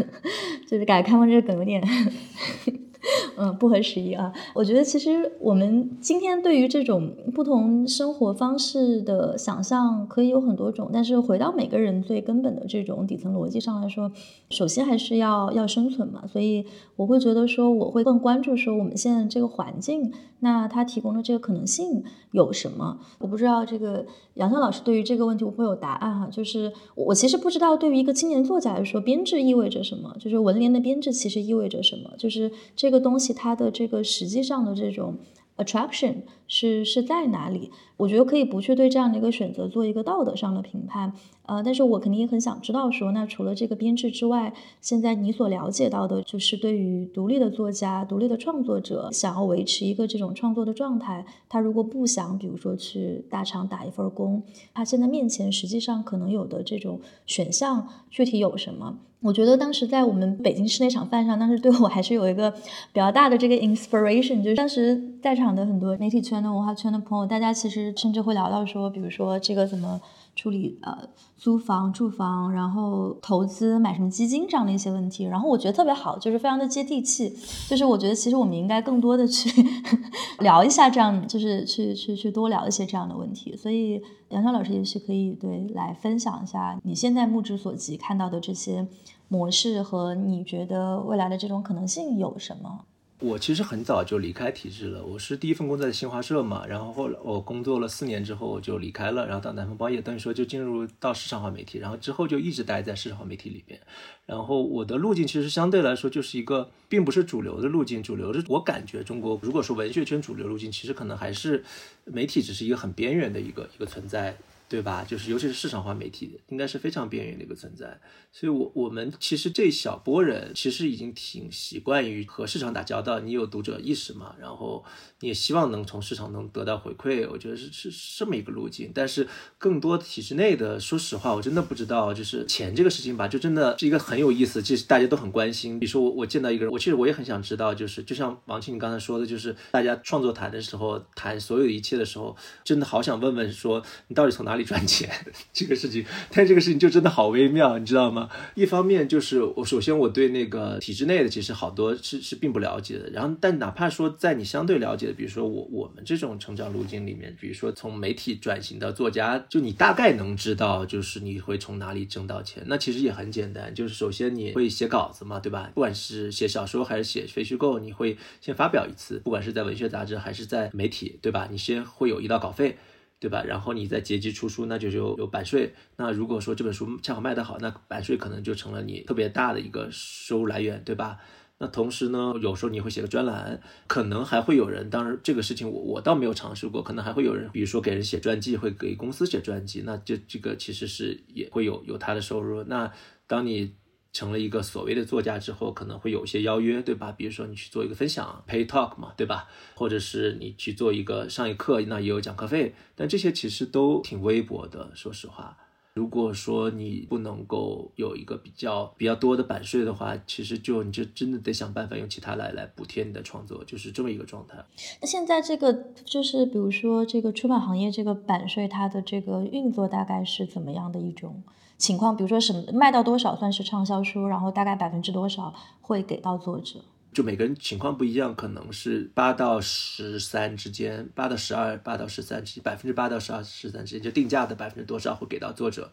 <laughs> 就是改革开放这个梗有点。<laughs> <laughs> 嗯，不合时宜啊。我觉得其实我们今天对于这种不同生活方式的想象可以有很多种，但是回到每个人最根本的这种底层逻辑上来说，首先还是要要生存嘛。所以我会觉得说，我会更关注说我们现在这个环境，那它提供的这个可能性有什么？我不知道这个杨潇老师对于这个问题会不会有答案哈？就是我其实不知道对于一个青年作家来说，编制意味着什么？就是文联的编制其实意味着什么？就是这这个东西。它的这个实际上的这种 attraction 是是在哪里？我觉得可以不去对这样的一个选择做一个道德上的评判，呃，但是我肯定也很想知道说，那除了这个编制之外，现在你所了解到的，就是对于独立的作家、独立的创作者，想要维持一个这种创作的状态，他如果不想，比如说去大厂打一份工，他现在面前实际上可能有的这种选项具体有什么？我觉得当时在我们北京市那场饭上，当时对我还是有一个比较大的这个 inspiration，就是当时在场的很多媒体圈的文化圈的朋友，大家其实甚至会聊到说，比如说这个怎么处理呃租房、住房，然后投资买什么基金这样的一些问题。然后我觉得特别好，就是非常的接地气。就是我觉得其实我们应该更多的去 <laughs> 聊一下这样，就是去去去多聊一些这样的问题。所以。杨潇老师也许可以对来分享一下你现在目之所及看到的这些模式和你觉得未来的这种可能性有什么？我其实很早就离开体制了，我是第一份工作在新华社嘛，然后后来我工作了四年之后我就离开了，然后到南方报业，等于说就进入到市场化媒体，然后之后就一直待在市场化媒体里边。然后我的路径其实相对来说就是一个并不是主流的路径，主流的我感觉中国如果说文学圈主流路径，其实可能还是媒体只是一个很边缘的一个一个存在。对吧？就是尤其是市场化媒体，应该是非常边缘的一个存在。所以，我我们其实这小波人其实已经挺习惯于和市场打交道。你有读者意识嘛？然后你也希望能从市场能得到回馈。我觉得是是这么一个路径。但是更多体制内的，说实话，我真的不知道。就是钱这个事情吧，就真的是一个很有意思，其实大家都很关心。比如说我我见到一个人，我其实我也很想知道，就是就像王青你刚才说的，就是大家创作谈的时候，谈所有一切的时候，真的好想问问说，你到底从哪里里赚钱？这个事情，但这个事情就真的好微妙，你知道吗？一方面就是我首先我对那个体制内的其实好多是是并不了解的，然后但哪怕说在你相对了解的，比如说我我们这种成长路径里面，比如说从媒体转型到作家，就你大概能知道，就是你会从哪里挣到钱。那其实也很简单，就是首先你会写稿子嘛，对吧？不管是写小说还是写非虚构，你会先发表一次，不管是在文学杂志还是在媒体，对吧？你先会有一道稿费。对吧？然后你再结集出书，那就就有版税。那如果说这本书恰好卖得好，那版税可能就成了你特别大的一个收入来源，对吧？那同时呢，有时候你会写个专栏，可能还会有人，当然这个事情我我倒没有尝试过，可能还会有人，比如说给人写传记，会给公司写传记，那这这个其实是也会有有他的收入。那当你成了一个所谓的作家之后，可能会有一些邀约，对吧？比如说你去做一个分享，pay talk 嘛，对吧？或者是你去做一个上一课，那也有讲课费。但这些其实都挺微薄的，说实话。如果说你不能够有一个比较比较多的版税的话，其实就你就真的得想办法用其他来来补贴你的创作，就是这么一个状态。那现在这个就是比如说这个出版行业这个版税，它的这个运作大概是怎么样的一种？情况，比如说什么卖到多少算是畅销书，然后大概百分之多少会给到作者？就每个人情况不一样，可能是八到十三之间，八到十二，八到十三之间百分之八到十二十三之间，就定价的百分之多少会给到作者。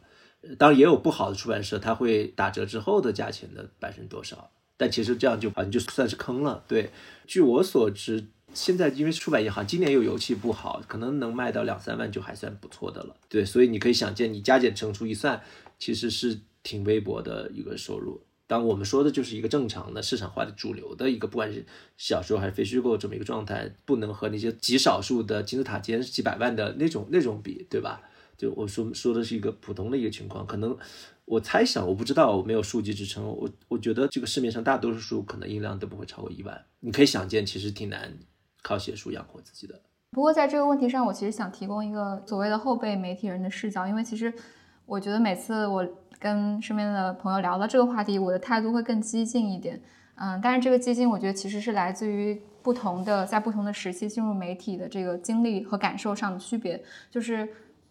当然也有不好的出版社，他会打折之后的价钱的百分之多少，但其实这样就好像就算是坑了。对，据我所知。现在因为出版银行今年又油气不好，可能能卖到两三万就还算不错的了。对，所以你可以想见，你加减乘除一算，其实是挺微薄的一个收入。当我们说的就是一个正常的市场化的主流的一个，不管是小说还是非虚构这么一个状态，不能和那些极少数的金字塔尖几百万的那种那种比，对吧？就我说说的是一个普通的一个情况，可能我猜想，我不知道，我没有数据支撑，我我觉得这个市面上大多数书可能音量都不会超过一万。你可以想见，其实挺难。靠写书养活自己的。不过在这个问题上，我其实想提供一个所谓的后辈媒体人的视角，因为其实我觉得每次我跟身边的朋友聊到这个话题，我的态度会更激进一点。嗯，但是这个激进，我觉得其实是来自于不同的在不同的时期进入媒体的这个经历和感受上的区别，就是。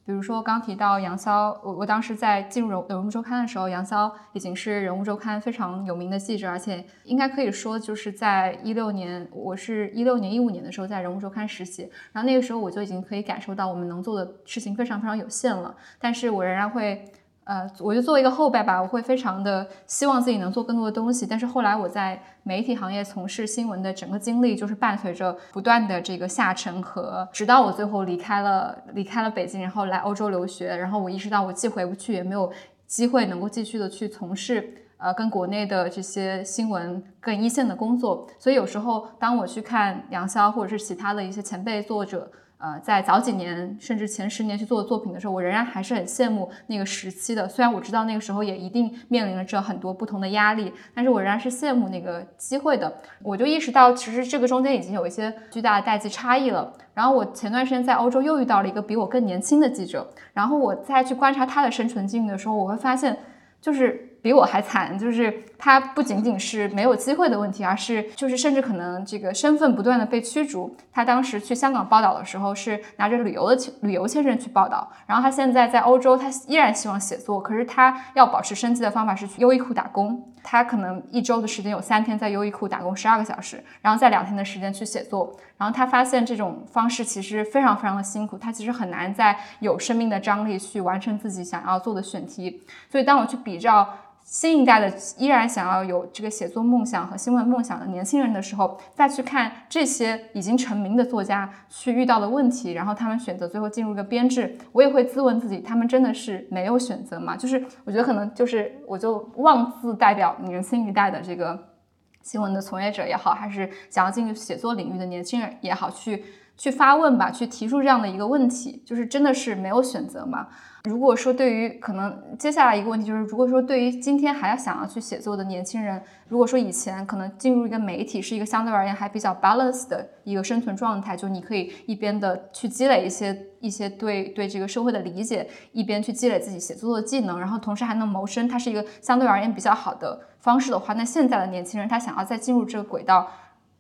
比如说刚提到杨潇，我我当时在进入人物周刊的时候，杨潇已经是人物周刊非常有名的记者，而且应该可以说就是在一六年，我是一六年一五年的时候在人物周刊实习，然后那个时候我就已经可以感受到我们能做的事情非常非常有限了，但是我仍然会。呃，我就作为一个后辈吧，我会非常的希望自己能做更多的东西。但是后来我在媒体行业从事新闻的整个经历，就是伴随着不断的这个下沉和，直到我最后离开了离开了北京，然后来欧洲留学。然后我意识到我既回不去，也没有机会能够继续的去从事呃跟国内的这些新闻更一线的工作。所以有时候当我去看杨潇或者是其他的一些前辈作者。呃，在早几年甚至前十年去做的作品的时候，我仍然还是很羡慕那个时期的。虽然我知道那个时候也一定面临着很多不同的压力，但是我仍然是羡慕那个机会的。我就意识到，其实这个中间已经有一些巨大的代际差异了。然后我前段时间在欧洲又遇到了一个比我更年轻的记者，然后我再去观察他的生存境遇的时候，我会发现，就是。比我还惨，就是他不仅仅是没有机会的问题，而是就是甚至可能这个身份不断的被驱逐。他当时去香港报道的时候是拿着旅游的旅游签证去报道，然后他现在在欧洲，他依然希望写作，可是他要保持生计的方法是去优衣库打工。他可能一周的时间有三天在优衣库打工十二个小时，然后在两天的时间去写作。然后他发现这种方式其实非常非常的辛苦，他其实很难在有生命的张力去完成自己想要做的选题。所以当我去比照。新一代的依然想要有这个写作梦想和新闻梦想的年轻人的时候，再去看这些已经成名的作家去遇到的问题，然后他们选择最后进入一个编制，我也会自问自己：他们真的是没有选择吗？就是我觉得可能就是我就妄自代表年轻一代的这个新闻的从业者也好，还是想要进入写作领域的年轻人也好，去去发问吧，去提出这样的一个问题，就是真的是没有选择吗？如果说对于可能接下来一个问题就是，如果说对于今天还要想要去写作的年轻人，如果说以前可能进入一个媒体是一个相对而言还比较 balance 的一个生存状态，就你可以一边的去积累一些一些对对这个社会的理解，一边去积累自己写作的技能，然后同时还能谋生，它是一个相对而言比较好的方式的话，那现在的年轻人他想要再进入这个轨道，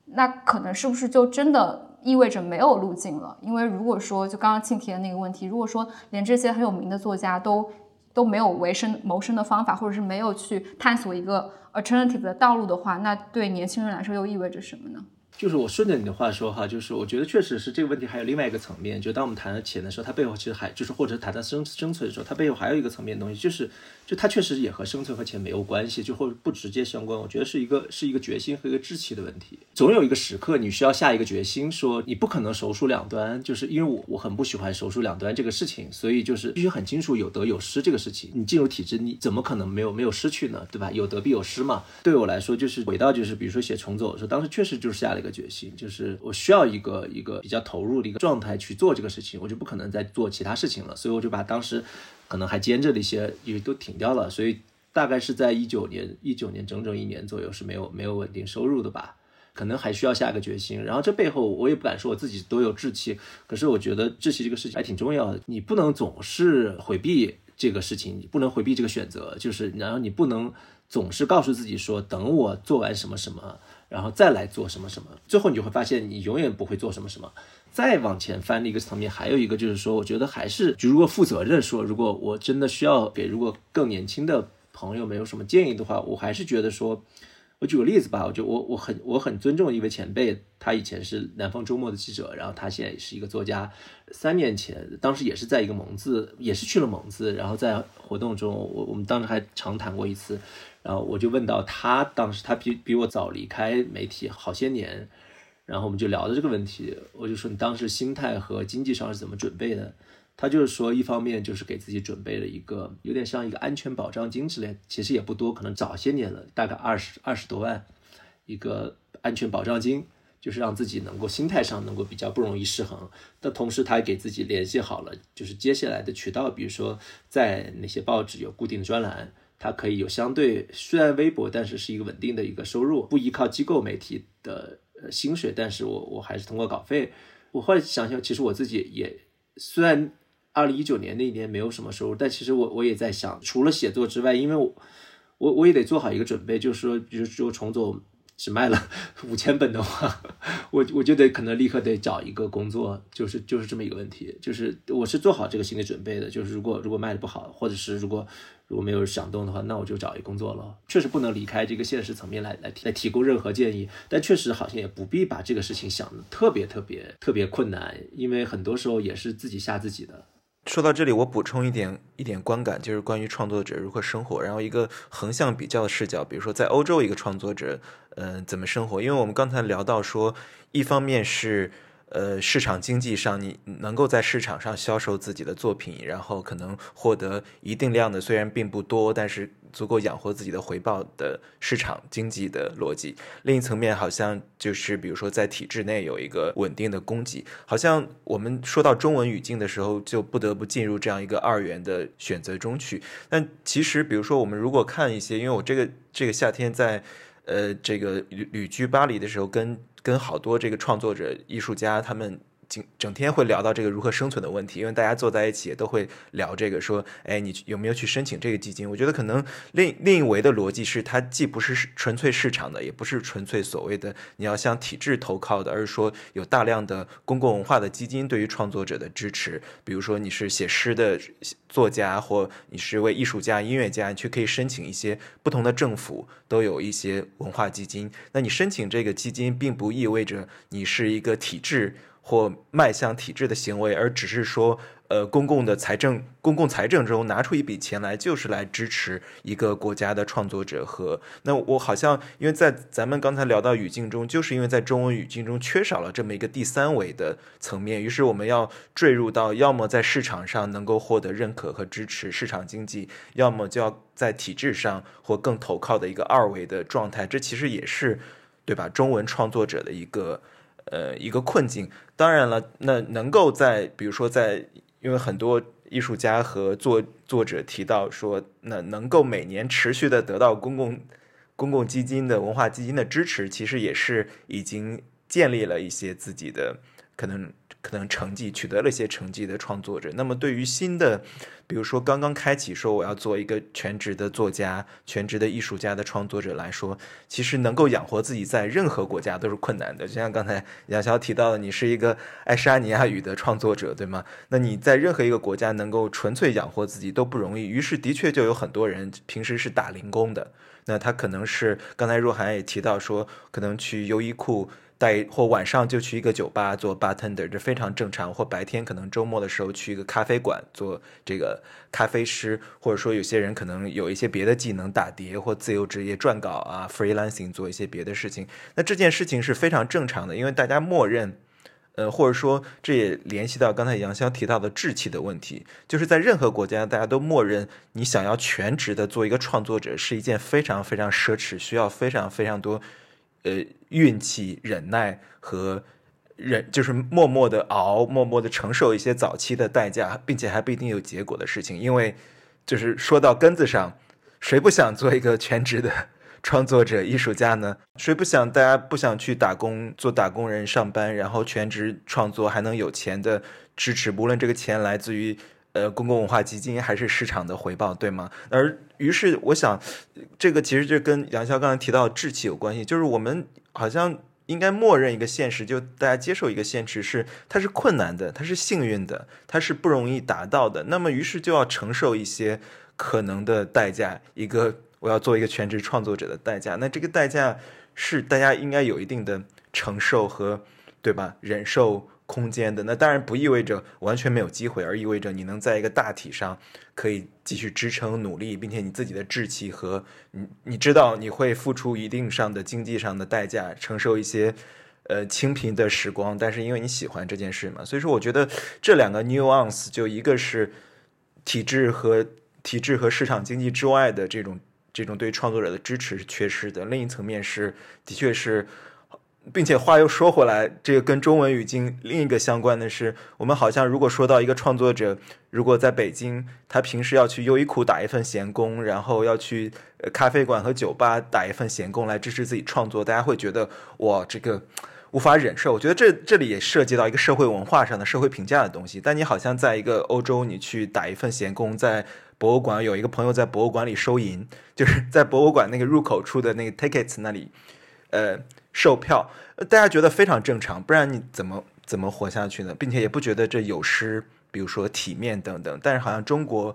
那可能是不是就真的？意味着没有路径了，因为如果说就刚刚庆提的那个问题，如果说连这些很有名的作家都都没有为生谋生的方法，或者是没有去探索一个 alternative 的道路的话，那对年轻人来说又意味着什么呢？就是我顺着你的话说哈，就是我觉得确实是这个问题还有另外一个层面，就当我们谈到钱的时候，它背后其实还就是或者谈到生生存的时候，它背后还有一个层面的东西，就是就它确实也和生存和钱没有关系，就或者不直接相关。我觉得是一个是一个决心和一个志气的问题。总有一个时刻你需要下一个决心，说你不可能手术两端，就是因为我我很不喜欢手术两端这个事情，所以就是必须很清楚有得有失这个事情。你进入体制，你怎么可能没有没有失去呢？对吧？有得必有失嘛。对我来说，就是回到就是比如说写重走的时候，当时确实就是下了一个决心，就是。我需要一个一个比较投入的一个状态去做这个事情，我就不可能再做其他事情了，所以我就把当时可能还兼着的一些也都停掉了，所以大概是在一九年一九年整整一年左右是没有没有稳定收入的吧，可能还需要下个决心。然后这背后我也不敢说我自己多有志气，可是我觉得志气这个事情还挺重要的，你不能总是回避这个事情，你不能回避这个选择，就是然后你不能总是告诉自己说等我做完什么什么。然后再来做什么什么，最后你就会发现你永远不会做什么什么。再往前翻的一个层面，还有一个就是说，我觉得还是就如果负责任说，如果我真的需要给如果更年轻的朋友们有什么建议的话，我还是觉得说，我举个例子吧，我就我我很我很尊重一位前辈，他以前是南方周末的记者，然后他现在也是一个作家。三年前，当时也是在一个蒙自，也是去了蒙自，然后在活动中，我我们当时还长谈过一次。然后我就问到他，当时他比比我早离开媒体好些年，然后我们就聊的这个问题，我就说你当时心态和经济上是怎么准备的？他就是说，一方面就是给自己准备了一个有点像一个安全保障金之类，其实也不多，可能早些年了，大概二十二十多万一个安全保障金，就是让自己能够心态上能够比较不容易失衡。但同时他也给自己联系好了，就是接下来的渠道，比如说在那些报纸有固定的专栏。它可以有相对虽然微薄，但是是一个稳定的一个收入，不依靠机构媒体的薪水，但是我我还是通过稿费。我后来想想，其实我自己也虽然二零一九年那一年没有什么收入，但其实我我也在想，除了写作之外，因为我我我也得做好一个准备，就是说，比如说重走。只卖了五千本的话，我我就得可能立刻得找一个工作，就是就是这么一个问题，就是我是做好这个心理准备的，就是如果如果卖的不好，或者是如果如果没有想动的话，那我就找一工作了。确实不能离开这个现实层面来来提来提供任何建议，但确实好像也不必把这个事情想的特别特别特别困难，因为很多时候也是自己吓自己的。说到这里，我补充一点一点观感，就是关于创作者如何生活，然后一个横向比较的视角，比如说在欧洲一个创作者，嗯，怎么生活？因为我们刚才聊到说，一方面是。呃，市场经济上，你能够在市场上销售自己的作品，然后可能获得一定量的，虽然并不多，但是足够养活自己的回报的市场经济的逻辑。另一层面，好像就是比如说在体制内有一个稳定的供给。好像我们说到中文语境的时候，就不得不进入这样一个二元的选择中去。但其实，比如说我们如果看一些，因为我这个这个夏天在呃这个旅旅居巴黎的时候，跟跟好多这个创作者、艺术家，他们整整天会聊到这个如何生存的问题，因为大家坐在一起也都会聊这个，说，哎，你有没有去申请这个基金？我觉得可能另另一维的逻辑是，它既不是纯粹市场的，也不是纯粹所谓的你要向体制投靠的，而是说有大量的公共文化的基金对于创作者的支持。比如说你是写诗的作家，或你是位艺术家、音乐家，你去可以申请一些不同的政府。都有一些文化基金，那你申请这个基金，并不意味着你是一个体制或迈向体制的行为，而只是说。呃，公共的财政，公共财政中拿出一笔钱来，就是来支持一个国家的创作者和那我好像，因为在咱们刚才聊到语境中，就是因为在中文语境中缺少了这么一个第三维的层面，于是我们要坠入到要么在市场上能够获得认可和支持市场经济，要么就要在体制上或更投靠的一个二维的状态。这其实也是对吧？中文创作者的一个。呃一个困境。当然了，那能够在比如说在，因为很多艺术家和作作者提到说，那能够每年持续的得到公共公共基金的文化基金的支持，其实也是已经建立了一些自己的可能。可能成绩取得了一些成绩的创作者，那么对于新的，比如说刚刚开启说我要做一个全职的作家、全职的艺术家的创作者来说，其实能够养活自己在任何国家都是困难的。就像刚才杨潇提到的，你是一个爱沙尼亚语的创作者，对吗？那你在任何一个国家能够纯粹养活自己都不容易。于是，的确就有很多人平时是打零工的。那他可能是刚才若涵也提到说，可能去优衣库。带或晚上就去一个酒吧做 bartender，这非常正常。或白天可能周末的时候去一个咖啡馆做这个咖啡师，或者说有些人可能有一些别的技能，打碟或自由职业撰稿啊，freelancing 做一些别的事情。那这件事情是非常正常的，因为大家默认，呃，或者说这也联系到刚才杨潇提到的志气的问题，就是在任何国家，大家都默认你想要全职的做一个创作者是一件非常非常奢侈，需要非常非常多。呃，运气、忍耐和忍，就是默默的熬，默默的承受一些早期的代价，并且还不一定有结果的事情。因为，就是说到根子上，谁不想做一个全职的创作者、艺术家呢？谁不想？大家不想去打工，做打工人上班，然后全职创作，还能有钱的支持，无论这个钱来自于。呃，公共文化基金还是市场的回报，对吗？而于是我想，这个其实就跟杨潇刚才提到志气有关系，就是我们好像应该默认一个现实，就大家接受一个现实，是它是困难的，它是幸运的，它是不容易达到的。那么于是就要承受一些可能的代价，一个我要做一个全职创作者的代价。那这个代价是大家应该有一定的承受和，对吧？忍受。空间的那当然不意味着完全没有机会，而意味着你能在一个大体上可以继续支撑努力，并且你自己的志气和你你知道你会付出一定上的经济上的代价，承受一些呃清贫的时光，但是因为你喜欢这件事嘛，所以说我觉得这两个 nuance 就一个是体制和体制和市场经济之外的这种这种对创作者的支持是缺失的，另一层面是的确是。并且话又说回来，这个跟中文语境另一个相关的是，我们好像如果说到一个创作者，如果在北京，他平时要去优衣库打一份闲工，然后要去咖啡馆和酒吧打一份闲工来支持自己创作，大家会觉得哇，这个无法忍受。我觉得这这里也涉及到一个社会文化上的社会评价的东西。但你好像在一个欧洲，你去打一份闲工，在博物馆有一个朋友在博物馆里收银，就是在博物馆那个入口处的那个 tickets 那里，呃。售票，大家觉得非常正常，不然你怎么怎么活下去呢？并且也不觉得这有失，比如说体面等等。但是好像中国，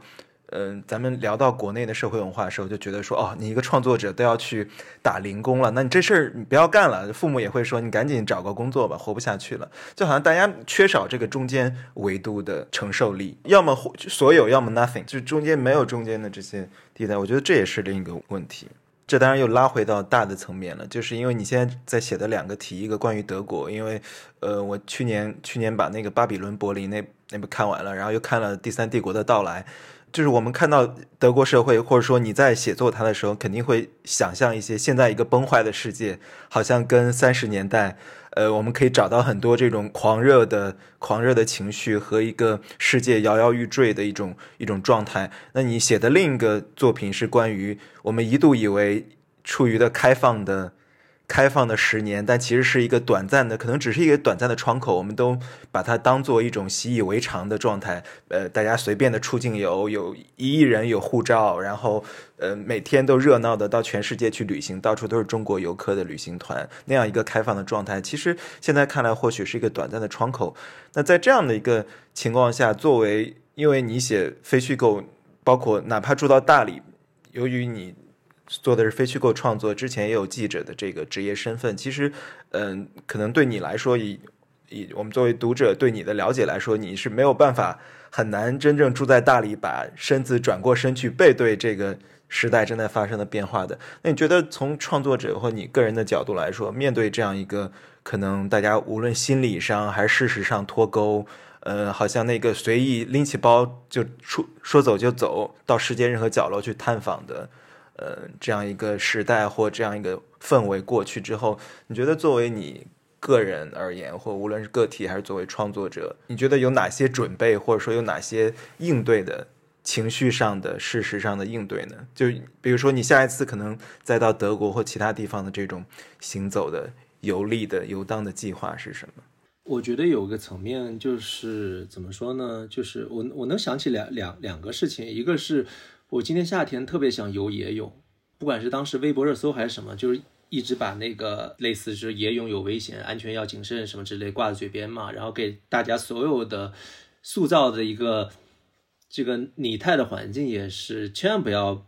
嗯，咱们聊到国内的社会文化的时候，就觉得说，哦，你一个创作者都要去打零工了，那你这事儿你不要干了。父母也会说，你赶紧找个工作吧，活不下去了。就好像大家缺少这个中间维度的承受力，要么所有，要么 nothing，就中间没有中间的这些地带。我觉得这也是另一个问题。这当然又拉回到大的层面了，就是因为你现在在写的两个题，一个关于德国，因为，呃，我去年去年把那个《巴比伦柏林》那那部看完了，然后又看了《第三帝国的到来》，就是我们看到德国社会，或者说你在写作它的时候，肯定会想象一些现在一个崩坏的世界，好像跟三十年代。呃，我们可以找到很多这种狂热的、狂热的情绪和一个世界摇摇欲坠的一种一种状态。那你写的另一个作品是关于我们一度以为处于的开放的。开放的十年，但其实是一个短暂的，可能只是一个短暂的窗口。我们都把它当做一种习以为常的状态。呃，大家随便的出境游，有一亿人有护照，然后呃每天都热闹的到全世界去旅行，到处都是中国游客的旅行团，那样一个开放的状态，其实现在看来或许是一个短暂的窗口。那在这样的一个情况下，作为因为你写非虚构，包括哪怕住到大理，由于你。做的是非虚构创作，之前也有记者的这个职业身份。其实，嗯，可能对你来说，以以我们作为读者对你的了解来说，你是没有办法很难真正住在大理，把身子转过身去背对这个时代正在发生的变化的。那你觉得，从创作者或你个人的角度来说，面对这样一个可能大家无论心理上还是事实上脱钩，呃，好像那个随意拎起包就出说走就走到世界任何角落去探访的。呃，这样一个时代或这样一个氛围过去之后，你觉得作为你个人而言，或无论是个体还是作为创作者，你觉得有哪些准备，或者说有哪些应对的情绪上的、事实上的应对呢？就比如说，你下一次可能再到德国或其他地方的这种行走的、游历的、游荡的计划是什么？我觉得有个层面就是怎么说呢？就是我我能想起两两两个事情，一个是我今年夏天特别想游野泳，不管是当时微博热搜还是什么，就是。一直把那个类似是野泳有危险，安全要谨慎什么之类挂在嘴边嘛，然后给大家所有的塑造的一个这个拟态的环境也是，千万不要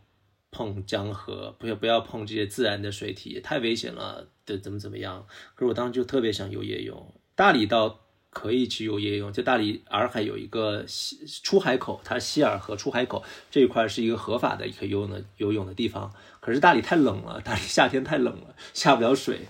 碰江河，不要不要碰这些自然的水体，太危险了的怎么怎么样。可是我当时就特别想游野泳，大理到。可以去游夜泳，就大理洱海有一个西出海口，它西尔河出海口这一块是一个合法的可以游泳的游泳的地方。可是大理太冷了，大理夏天太冷了，下不了水。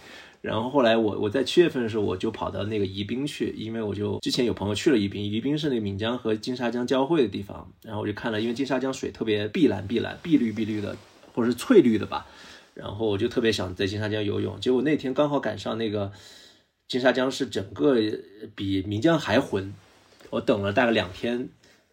然后后来我我在七月份的时候，我就跑到那个宜宾去，因为我就之前有朋友去了宜宾，宜宾是那个岷江和金沙江交汇的地方。然后我就看了，因为金沙江水特别碧蓝碧蓝、碧绿碧绿的，或者是翠绿的吧。然后我就特别想在金沙江游泳，结果那天刚好赶上那个。金沙江是整个比岷江还浑，我等了大概两天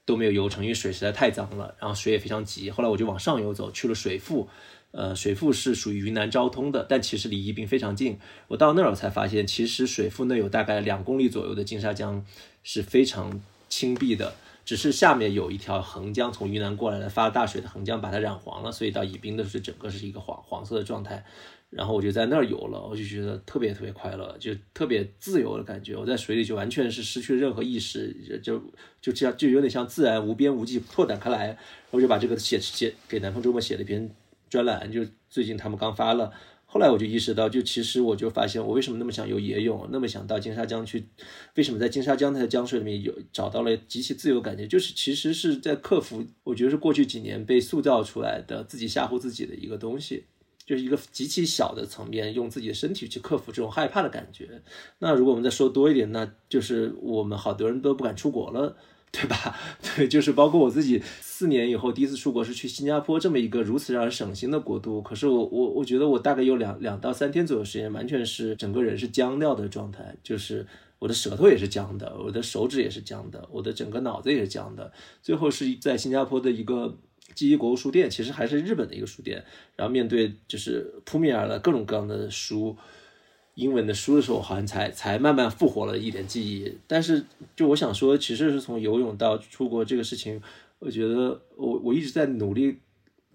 都没有游成，因为水实在太脏了，然后水也非常急。后来我就往上游走，去了水富，呃，水富是属于云南昭通的，但其实离宜宾非常近。我到那儿我才发现，其实水富那有大概两公里左右的金沙江是非常清碧的，只是下面有一条横江从云南过来的发了大水的横江把它染黄了，所以到宜宾的是整个是一个黄黄色的状态。然后我就在那儿游了，我就觉得特别特别快乐，就特别自由的感觉。我在水里就完全是失去任何意识，就就这样，就有点像自然无边无际拓展开来。我就把这个写写给南方周末写了一篇专栏，就最近他们刚发了。后来我就意识到，就其实我就发现，我为什么那么想游野泳，那么想到金沙江去，为什么在金沙江它的江水里面有找到了极其自由感觉，就是其实是在克服，我觉得是过去几年被塑造出来的自己吓唬自己的一个东西。就是一个极其小的层面，用自己的身体去克服这种害怕的感觉。那如果我们再说多一点，那就是我们好多人都不敢出国了，对吧？<laughs> 对，就是包括我自己，四年以后第一次出国是去新加坡这么一个如此让人省心的国度。可是我我我觉得我大概有两两到三天左右时间，完全是整个人是僵掉的状态，就是我的舌头也是僵的，我的手指也是僵的，我的整个脑子也是僵的。最后是在新加坡的一个。记忆国物书店其实还是日本的一个书店，然后面对就是扑面而来各种各样的书，英文的书的时候，好像才才慢慢复活了一点记忆。但是就我想说，其实是从游泳到出国这个事情，我觉得我我一直在努力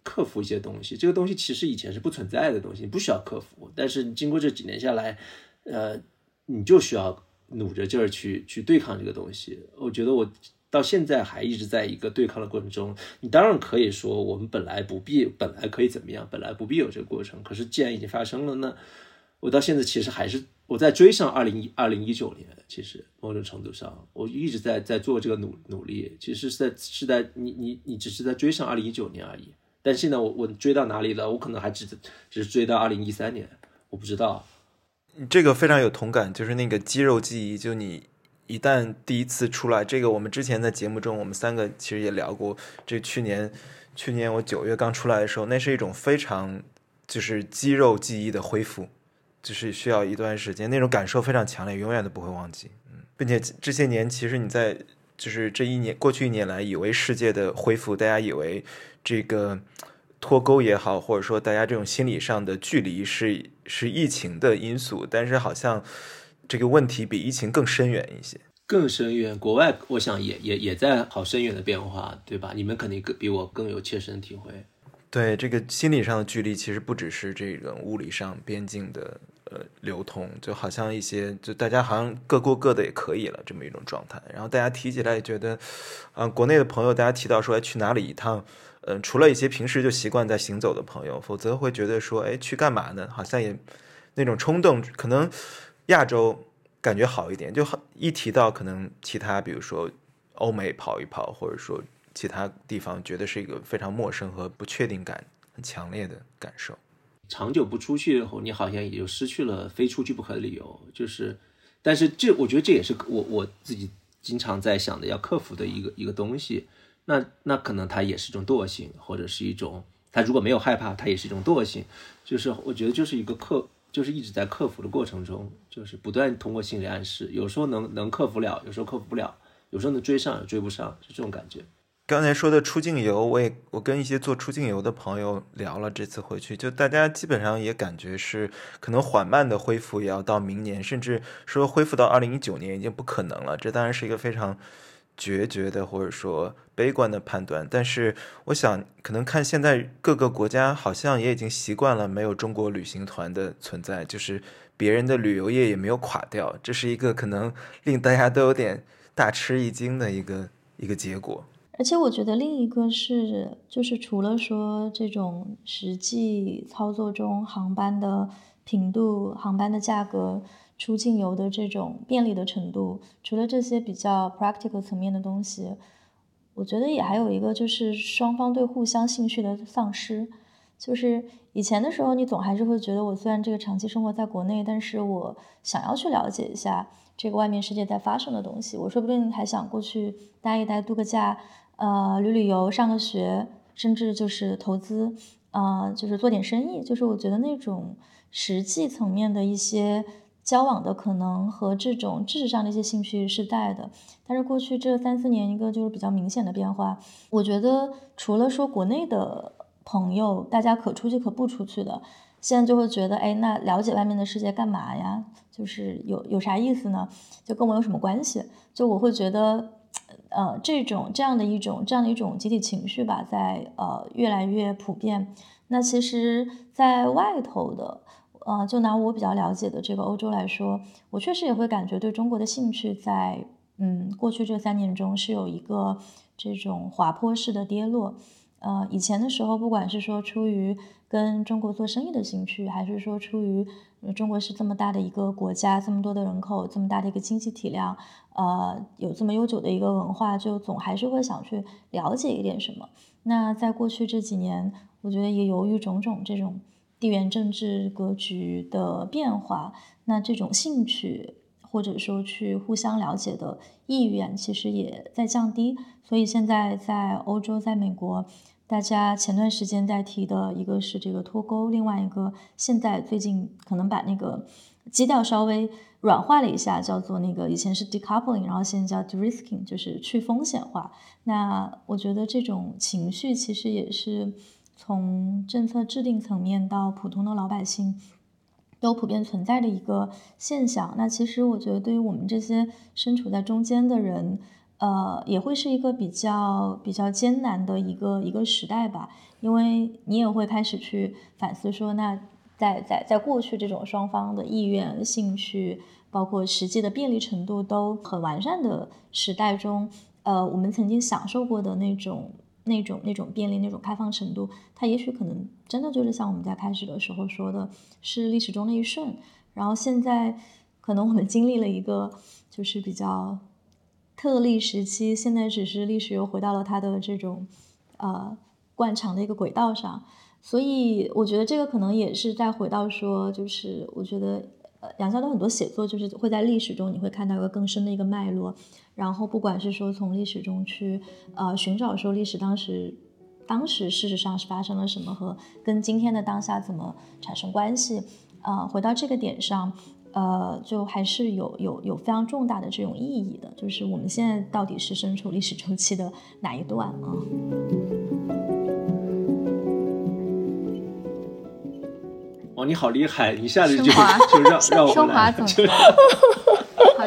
克服一些东西。这个东西其实以前是不存在的东西，不需要克服。但是经过这几年下来，呃，你就需要努着劲儿去去对抗这个东西。我觉得我。到现在还一直在一个对抗的过程中，你当然可以说我们本来不必，本来可以怎么样，本来不必有这个过程。可是既然已经发生了，呢我到现在其实还是我在追上二零一二零一九年。其实某种程度上，我一直在在做这个努努力。其实是在是在你你你只是在追上二零一九年而已。但现在我我追到哪里了？我可能还只只是追到二零一三年，我不知道。这个非常有同感，就是那个肌肉记忆，就你。一旦第一次出来，这个我们之前在节目中，我们三个其实也聊过。这去年，去年我九月刚出来的时候，那是一种非常就是肌肉记忆的恢复，就是需要一段时间，那种感受非常强烈，永远都不会忘记。嗯，并且这些年，其实你在就是这一年过去一年来，以为世界的恢复，大家以为这个脱钩也好，或者说大家这种心理上的距离是是疫情的因素，但是好像。这个问题比疫情更深远一些，更深远。国外我想也也也在好深远的变化，对吧？你们肯定更比我更有切身体会。对这个心理上的距离，其实不只是这个物理上边境的呃流通，就好像一些就大家好像各过各的也可以了这么一种状态。然后大家提起来也觉得，啊，国内的朋友大家提到说，哎，去哪里一趟？嗯，除了一些平时就习惯在行走的朋友，否则会觉得说，哎，去干嘛呢？好像也那种冲动可能。亚洲感觉好一点，就一提到可能其他，比如说欧美跑一跑，或者说其他地方，觉得是一个非常陌生和不确定感很强烈的感受。长久不出去以后，你好像也就失去了非出去不可的理由。就是，但是这我觉得这也是我我自己经常在想的要克服的一个一个东西。那那可能它也是一种惰性，或者是一种，它如果没有害怕，它也是一种惰性。就是我觉得就是一个克。就是一直在克服的过程中，就是不断通过心理暗示，有时候能能克服了，有时候克服不了，有时候能追上也追不上，是这种感觉。刚才说的出境游，我也我跟一些做出境游的朋友聊了，这次回去就大家基本上也感觉是可能缓慢的恢复，也要到明年，甚至说恢复到二零一九年已经不可能了。这当然是一个非常决绝的或者说悲观的判断。但是我想，可能看现在各个国家好像也已经习惯了没有中国旅行团的存在，就是别人的旅游业也没有垮掉，这是一个可能令大家都有点大吃一惊的一个一个结果。而且我觉得另一个是，就是除了说这种实际操作中航班的频度、航班的价格、出境游的这种便利的程度，除了这些比较 practical 层面的东西，我觉得也还有一个就是双方对互相兴趣的丧失。就是以前的时候，你总还是会觉得，我虽然这个长期生活在国内，但是我想要去了解一下这个外面世界在发生的东西，我说不定还想过去待一待、度个假。呃，旅旅游、上个学，甚至就是投资，呃，就是做点生意，就是我觉得那种实际层面的一些交往的可能和这种知识上的一些兴趣是在的。但是过去这三四年，一个就是比较明显的变化，我觉得除了说国内的朋友，大家可出去可不出去的，现在就会觉得，哎，那了解外面的世界干嘛呀？就是有有啥意思呢？就跟我有什么关系？就我会觉得。呃，这种这样的一种这样的一种集体情绪吧，在呃越来越普遍。那其实，在外头的，呃，就拿我比较了解的这个欧洲来说，我确实也会感觉对中国的兴趣在嗯过去这三年中是有一个这种滑坡式的跌落。呃，以前的时候，不管是说出于跟中国做生意的兴趣，还是说出于中国是这么大的一个国家，这么多的人口，这么大的一个经济体量。呃，有这么悠久的一个文化，就总还是会想去了解一点什么。那在过去这几年，我觉得也由于种种这种地缘政治格局的变化，那这种兴趣或者说去互相了解的意愿，其实也在降低。所以现在在欧洲，在美国，大家前段时间在提的一个是这个脱钩，另外一个现在最近可能把那个基调稍微。软化了一下，叫做那个以前是 decoupling，然后现在叫 de-risking，就是去风险化。那我觉得这种情绪其实也是从政策制定层面到普通的老百姓都普遍存在的一个现象。那其实我觉得对于我们这些身处在中间的人，呃，也会是一个比较比较艰难的一个一个时代吧，因为你也会开始去反思说那。在在在过去这种双方的意愿、兴趣，包括实际的便利程度都很完善的时代中，呃，我们曾经享受过的那种、那种、那种便利、那种开放程度，它也许可能真的就是像我们在开始的时候说的，是历史中的一瞬。然后现在，可能我们经历了一个就是比较特例时期，现在只是历史又回到了它的这种呃惯常的一个轨道上。所以我觉得这个可能也是再回到说，就是我觉得，呃，杨潇的很多写作就是会在历史中你会看到一个更深的一个脉络，然后不管是说从历史中去呃寻找说历史当时当时事实上是发生了什么和跟今天的当下怎么产生关系，呃，回到这个点上，呃，就还是有有有非常重大的这种意义的，就是我们现在到底是身处历史周期的哪一段啊？你好厉害，一下子就 <laughs> 就让让我来，就好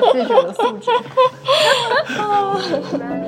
<laughs> 自主的素质。<laughs>